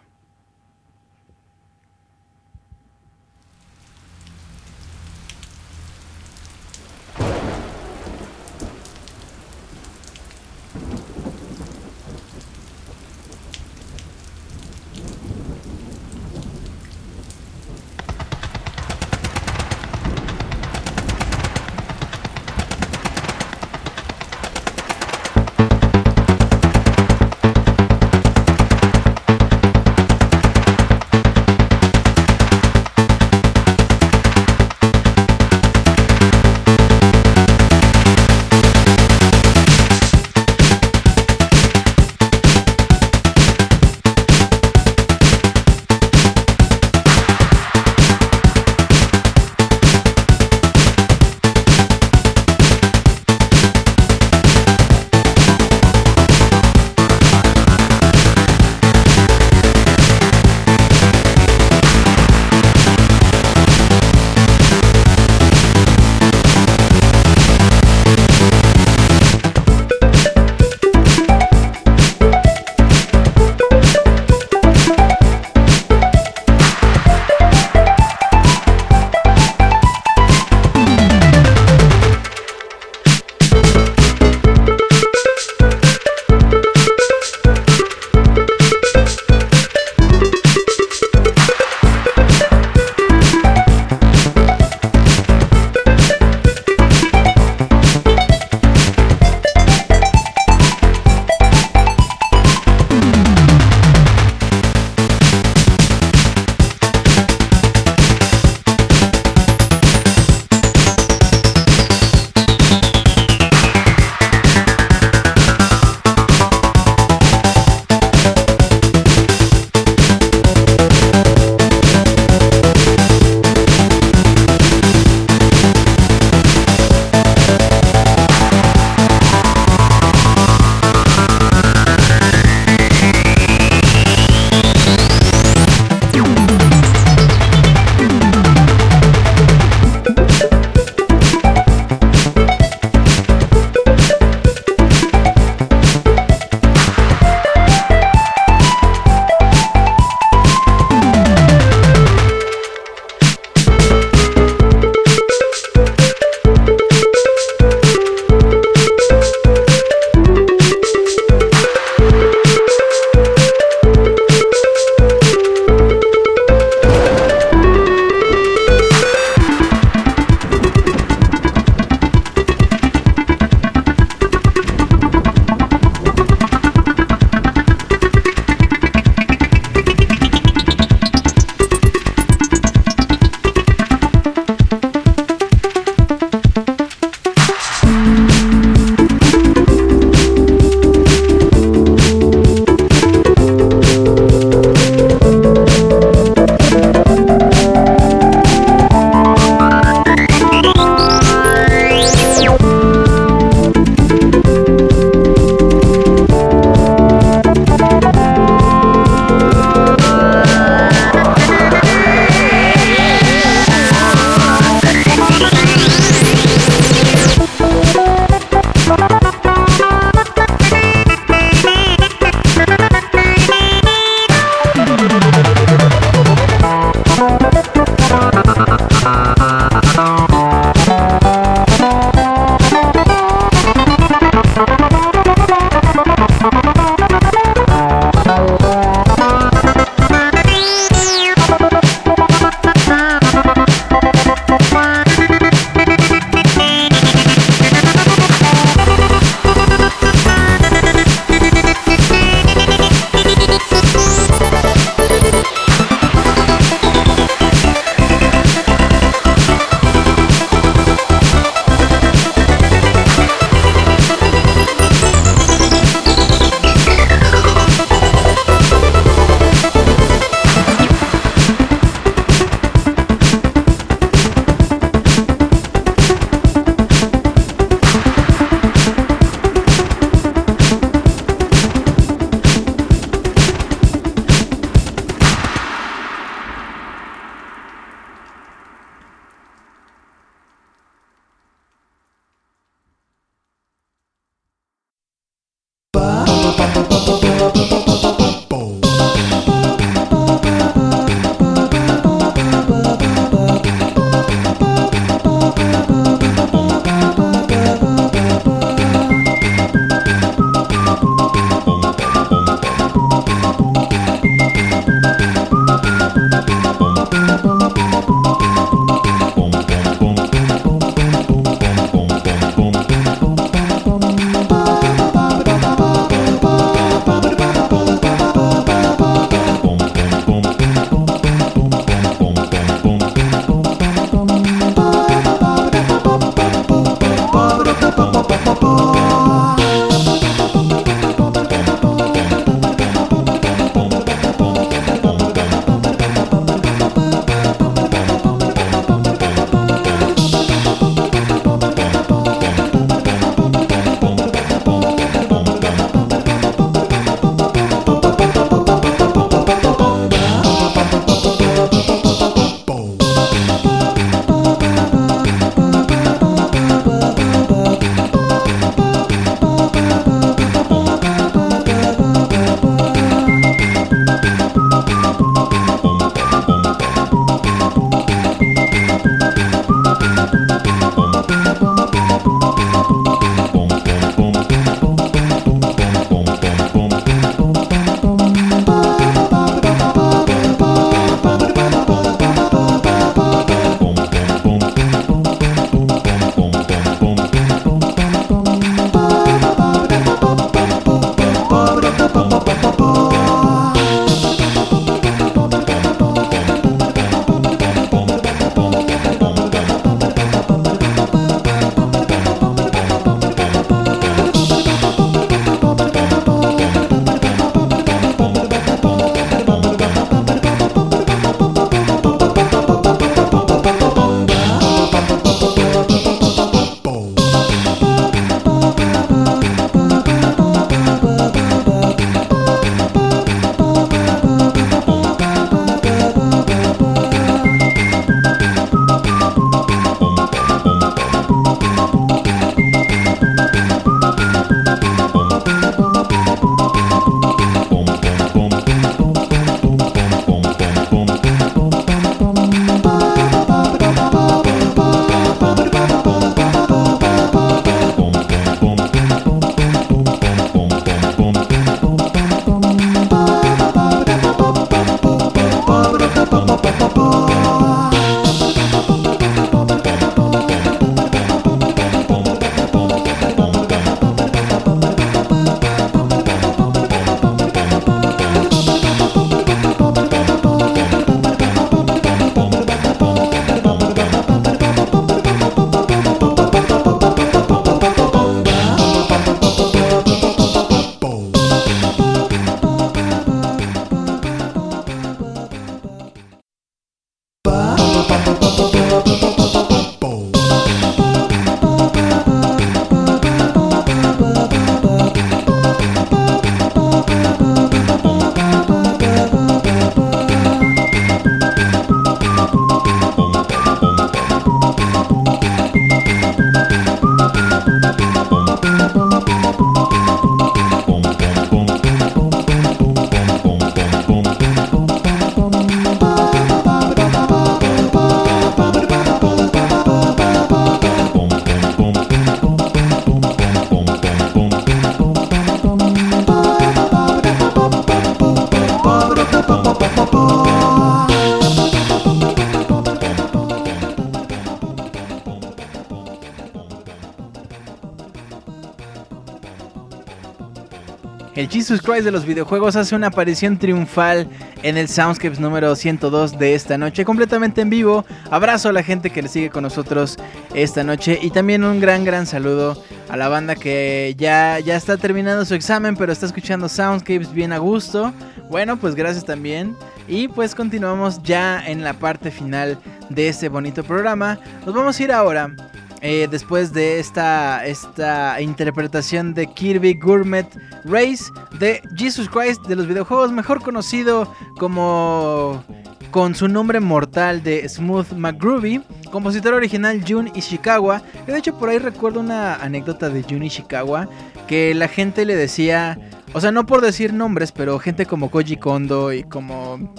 Speaker 2: El Jesus Christ de los videojuegos hace una aparición triunfal en el Soundscapes número 102 de esta noche, completamente en vivo. Abrazo a la gente que le sigue con nosotros esta noche y también un gran, gran saludo a la banda que ya, ya está terminando su examen, pero está escuchando Soundscapes bien a gusto. Bueno, pues gracias también. Y pues continuamos ya en la parte final de este bonito programa. Nos vamos a ir ahora eh, después de esta, esta interpretación de Kirby Gourmet Race de Jesus Christ de los videojuegos, mejor conocido como con su nombre mortal de Smooth McGroovy, compositor original Jun Ishikawa. De hecho, por ahí recuerdo una anécdota de Jun Ishikawa que la gente le decía, o sea, no por decir nombres, pero gente como Koji Kondo y como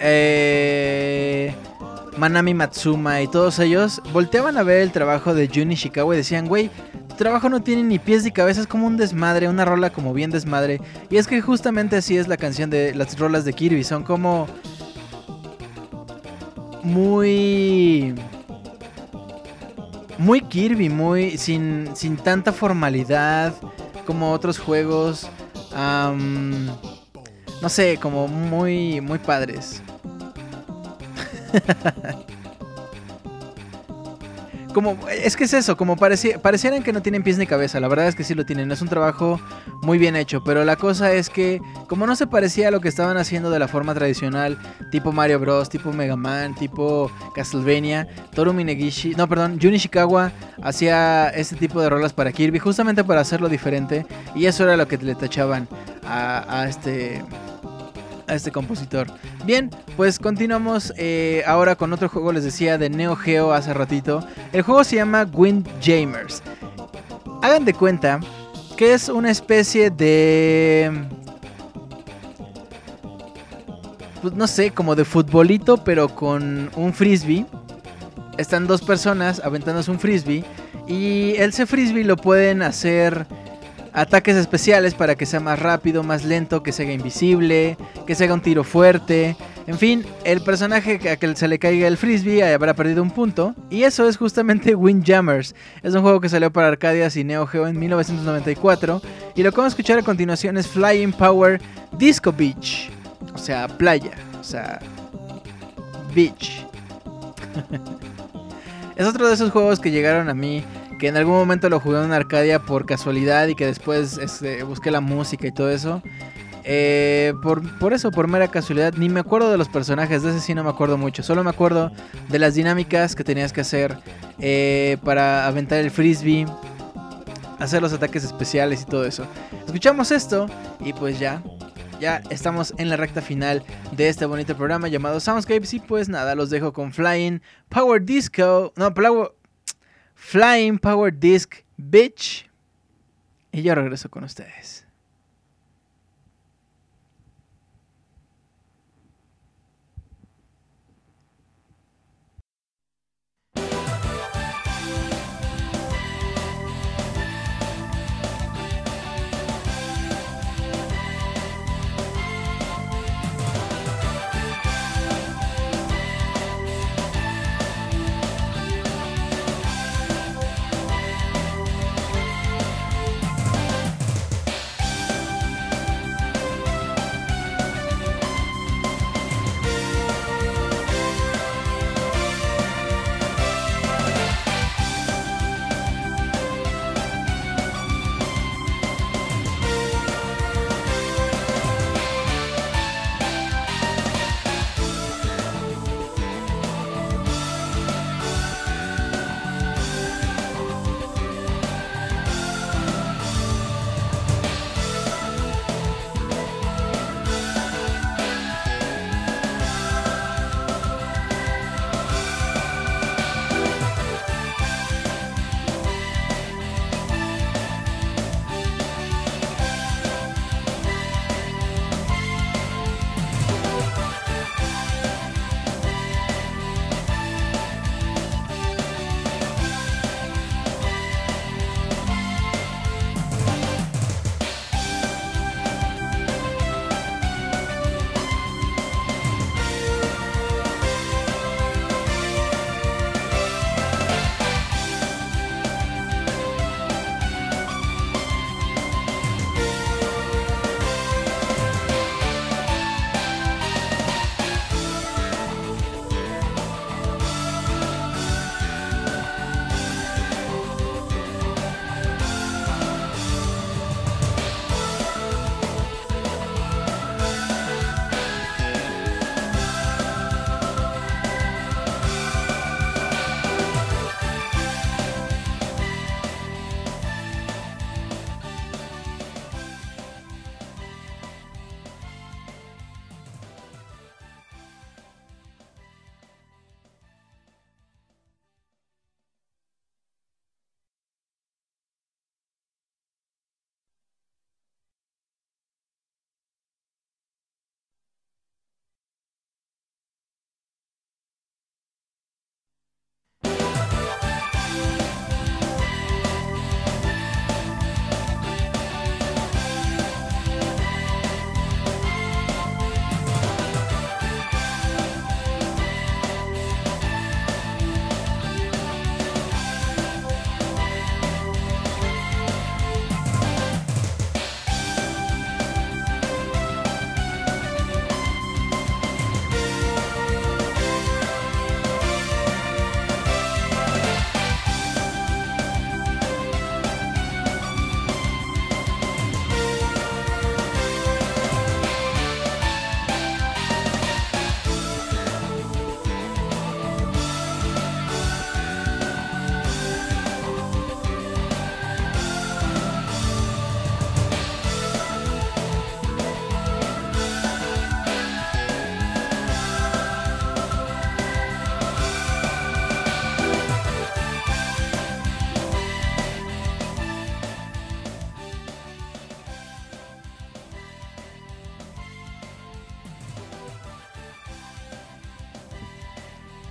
Speaker 2: eh, Manami Matsuma y todos ellos volteaban a ver el trabajo de Jun Ishikawa y decían, güey, tu trabajo no tiene ni pies ni cabeza, es como un desmadre, una rola como bien desmadre. Y es que justamente así es la canción de las rolas de Kirby, son como muy muy Kirby, muy sin, sin tanta formalidad como otros juegos. no sé, como muy muy padres. Como, es que es eso, como parecieran que no tienen pies ni cabeza, la verdad es que sí lo tienen, es un trabajo muy bien hecho, pero la cosa es que como no se parecía a lo que estaban haciendo de la forma tradicional, tipo Mario Bros, tipo Mega Man, tipo Castlevania, Toru Minegishi, no, perdón, Jun Ishikawa hacía este tipo de rolas para Kirby justamente para hacerlo diferente y eso era lo que le tachaban a este a este compositor. Bien, pues continuamos eh, ahora con otro juego, les decía, de Neo Geo hace ratito. El juego se llama Windjammers. Hagan de cuenta que es una especie de... Pues no sé, como de futbolito, pero con un frisbee. Están dos personas aventándose un frisbee. Y ese frisbee lo pueden hacer ataques especiales para que sea más rápido, más lento, que se haga invisible, que se haga un tiro fuerte. En fin, el personaje a que se le caiga el frisbee habrá perdido un punto. Y eso es justamente Windjammers. Es un juego que salió para Arcadias y Neo Geo en 1994. Y lo que vamos a escuchar a continuación es Flying Power Disco Beach. O sea, playa. O sea, beach. es otro de esos juegos que llegaron a mí que en algún momento lo jugué en Arcadia por casualidad y que después este, busqué la música y todo eso. Eh, por, eso, por mera casualidad, ni me acuerdo de los personajes, de ese sí no me acuerdo mucho. Solo me acuerdo de las dinámicas que tenías que hacer eh, para aventar el frisbee, hacer los ataques especiales y todo eso. Escuchamos esto y pues ya, ya estamos en la recta final de este bonito programa llamado Soundscapes. Y pues nada, los dejo con Flying Power Disco. No, Power, Flying Power Disc Bitch. Y yo regreso con ustedes.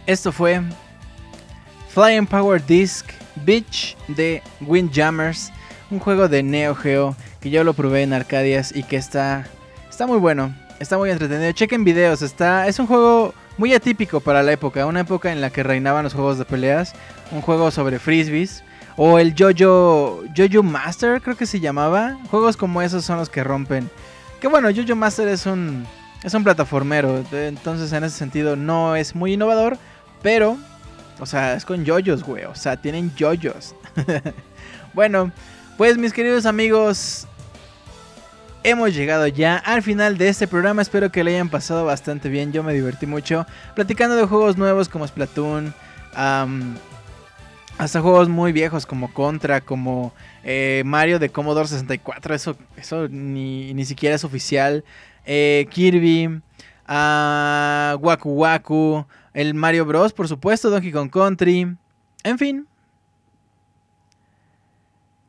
Speaker 2: Esto fue Flying Power Disc Beach de Windjammers, un juego de Neo Geo que yo lo probé en Arcadias y que está está muy bueno, está muy entretenido. Chequen videos, está es un juego muy atípico para la época, una época en la que reinaban los juegos de peleas, un juego sobre frisbees o el Jojo Jojo Master, creo que se llamaba. Juegos como esos son los que rompen. Que bueno, Jojo Master es un es un plataformero, entonces en ese sentido no es muy innovador, pero o sea, es con yoyos, güey. O sea, tienen yoyos. bueno, pues mis queridos amigos, hemos llegado ya al final de este programa. Espero que le hayan pasado bastante bien. Yo me divertí mucho platicando de juegos nuevos como Splatoon. hasta juegos muy viejos como Contra, como eh, Mario de Commodore 64. Eso, eso ni, ni siquiera es oficial. Eh, Kirby. Uh, Waku Waku el Mario Bros, por supuesto, Donkey Kong Country, en fin.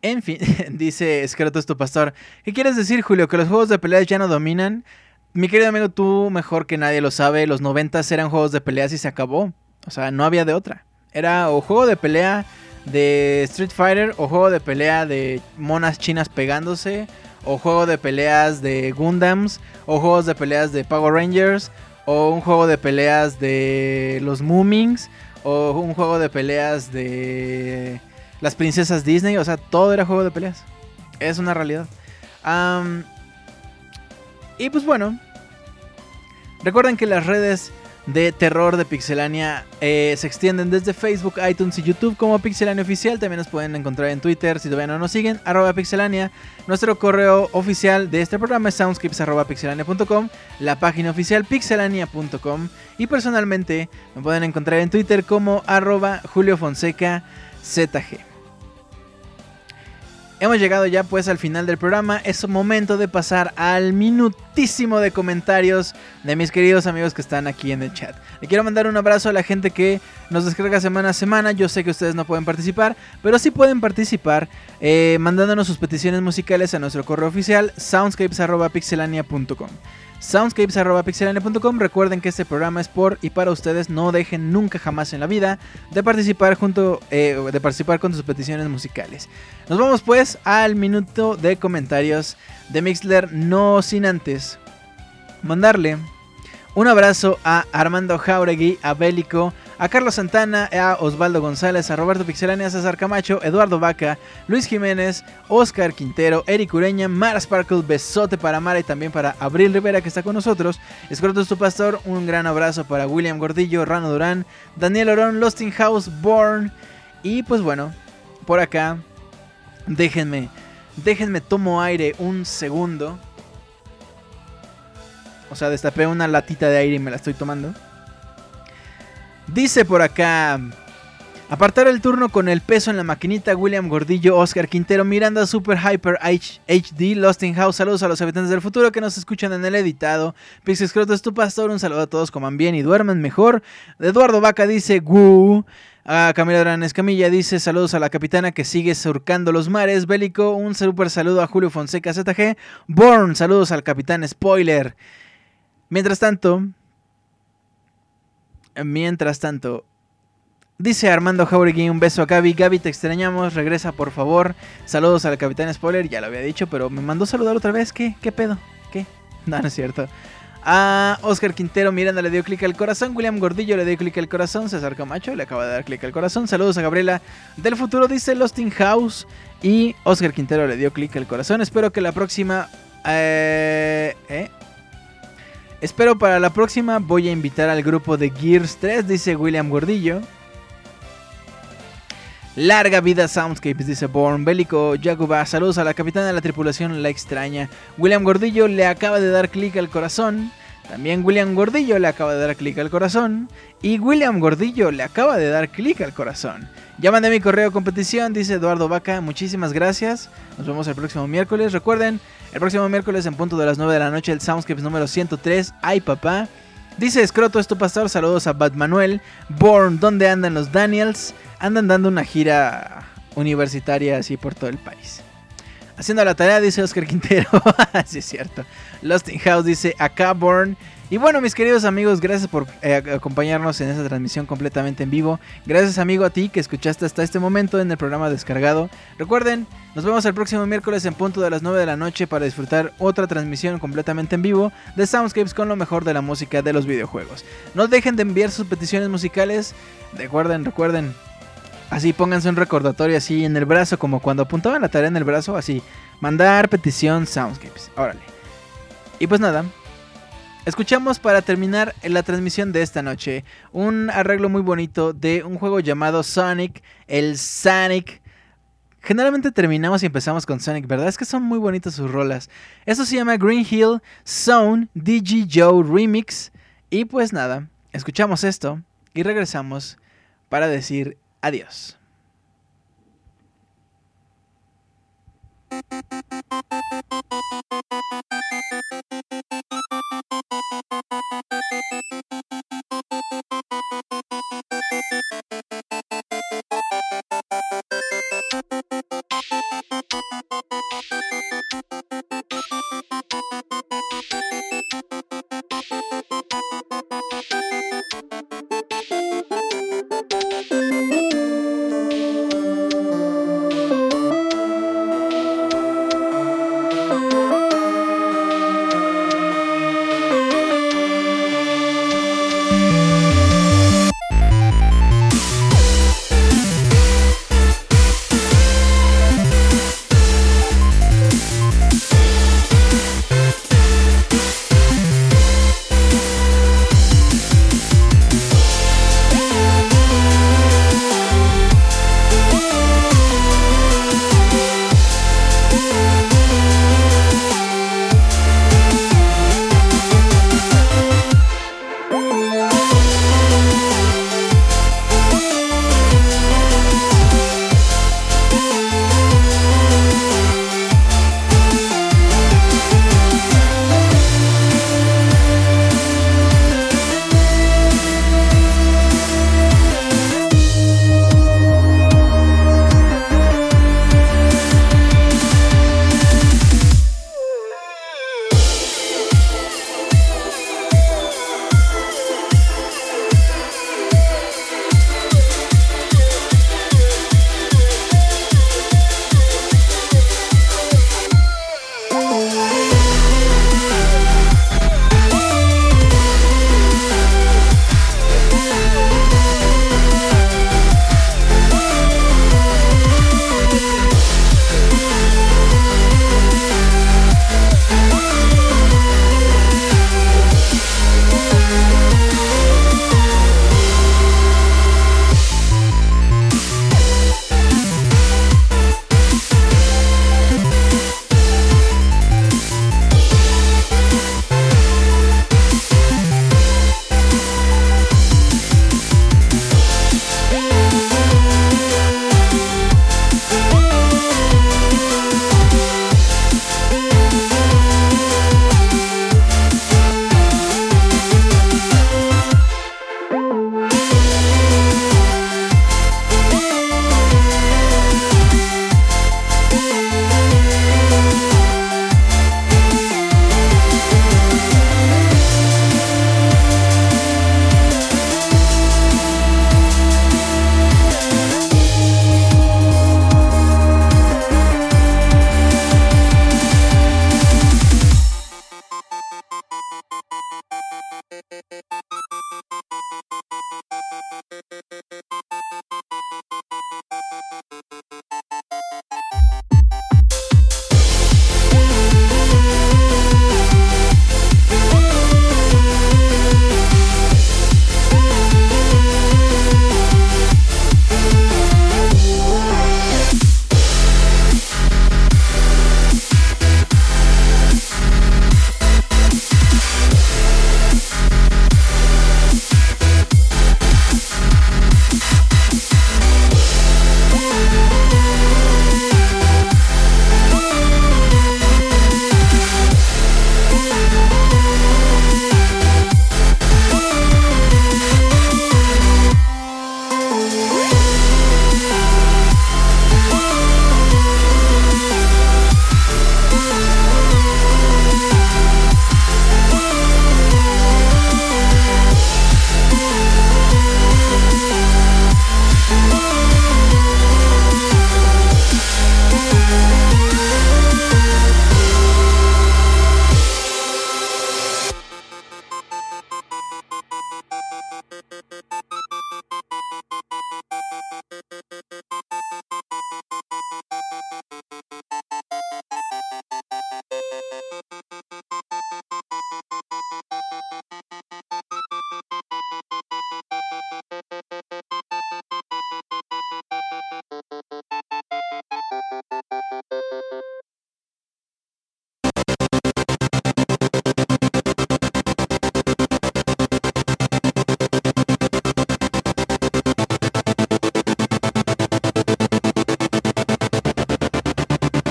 Speaker 2: En fin, dice Scrotus tu pastor. ¿Qué quieres decir, Julio? ¿Que los juegos de peleas ya no dominan? Mi querido amigo, tú mejor que nadie lo sabe, los 90 eran juegos de peleas y se acabó. O sea, no había de otra. Era o juego de pelea de Street Fighter, o juego de pelea de monas chinas pegándose, o juego de peleas de Gundams, o juegos de peleas de Power Rangers, o un juego de peleas de los Moomings, o un juego de peleas de las princesas Disney, o sea, todo era juego de peleas. Es una realidad. y pues bueno, recuerden que las redes de terror de Pixelania eh, se extienden desde Facebook, iTunes y YouTube como Pixelania Oficial. También nos pueden encontrar en Twitter si todavía no nos siguen, arroba Pixelania. Nuestro correo oficial de este programa es soundscapes.pixelania.com, la página oficial pixelania.com y personalmente me pueden encontrar en Twitter como arroba Julio Fonseca ZG. Hemos llegado ya pues al final del programa. Es momento de pasar al minutísimo de comentarios de mis queridos amigos que están aquí en el chat. Le quiero mandar un abrazo a la gente que nos descarga semana a semana. Yo sé que ustedes no pueden participar, pero sí pueden participar eh, mandándonos sus peticiones musicales a nuestro correo oficial soundscapes.pixelania.com soundscapes.pixelania.com. Recuerden que este programa es por y para ustedes. No dejen nunca jamás en la vida de participar junto, eh, de participar con sus peticiones musicales. Nos vamos pues al minuto de comentarios de Mixler, no sin antes mandarle un abrazo a Armando Jauregui, a a Carlos Santana, a Osvaldo González, a Roberto Pixelania, a César Camacho, Eduardo Vaca, Luis Jiménez, Oscar Quintero, Eric Ureña, Mara Sparkle, besote para Mara y también para Abril Rivera que está con nosotros. Escroto tu pastor, un gran abrazo para William Gordillo, Rano Durán, Daniel Orón, Losting House, Born. Y pues bueno, por acá, déjenme, déjenme tomo aire un segundo. O sea, destapé una latita de aire y me la estoy tomando. Dice por acá. Apartar el turno con el peso en la maquinita. William Gordillo, Oscar Quintero, Miranda Super Hyper HD, Lost in House. Saludos a los habitantes del futuro que nos escuchan en el editado. Pixel es tu pastor. Un saludo a todos, coman bien y duerman mejor. Eduardo Vaca dice, Gu. A Camila Durán Escamilla dice saludos a la capitana que sigue surcando los mares. Bélico, un super saludo a Julio Fonseca ZG. Born, saludos al capitán Spoiler. Mientras tanto, mientras tanto, dice Armando Jauregui, un beso a Gaby. Gaby, te extrañamos, regresa por favor. Saludos al capitán Spoiler, ya lo había dicho, pero me mandó saludar otra vez. ¿Qué? ¿Qué pedo? ¿Qué? No, no es cierto. A Oscar Quintero Miranda le dio clic al corazón. William Gordillo le dio clic al corazón. César Camacho le acaba de dar clic al corazón. Saludos a Gabriela del futuro, dice Losting House. Y Oscar Quintero le dio clic al corazón. Espero que la próxima. Eh, eh, Espero para la próxima voy a invitar al grupo de Gears 3, dice William Gordillo. Larga vida Soundscapes, dice Born. Bélico Jaguba, saludos a la capitana de la tripulación La Extraña. William Gordillo le acaba de dar clic al corazón. También William Gordillo le acaba de dar clic al corazón. Y William Gordillo le acaba de dar clic al corazón. Ya mandé mi correo competición, dice Eduardo Vaca. Muchísimas gracias. Nos vemos el próximo miércoles. Recuerden, el próximo miércoles en punto de las 9 de la noche, el Soundscapes número 103. Ay, papá. Dice Escroto, esto pastor. Saludos a Bad Manuel. Born, ¿dónde andan los Daniels? Andan dando una gira universitaria así por todo el país. Haciendo la tarea, dice Oscar Quintero. sí, es cierto. Lost in House dice acá Born. Y bueno, mis queridos amigos, gracias por eh, acompañarnos en esta transmisión completamente en vivo. Gracias, amigo, a ti que escuchaste hasta este momento en el programa descargado. Recuerden, nos vemos el próximo miércoles en punto de las 9 de la noche para disfrutar otra transmisión completamente en vivo de Soundscapes con lo mejor de la música de los videojuegos. No dejen de enviar sus peticiones musicales. Recuerden, recuerden. Así pónganse un recordatorio así en el brazo, como cuando apuntaban la tarea en el brazo, así. Mandar petición Soundscapes. Órale. Y pues nada, Escuchamos para terminar la transmisión de esta noche un arreglo muy bonito de un juego llamado Sonic, el Sonic. Generalmente terminamos y empezamos con Sonic, ¿verdad? Es que son muy bonitas sus rolas. Eso se llama Green Hill Zone DG Joe Remix. Y pues nada, escuchamos esto y regresamos para decir adiós.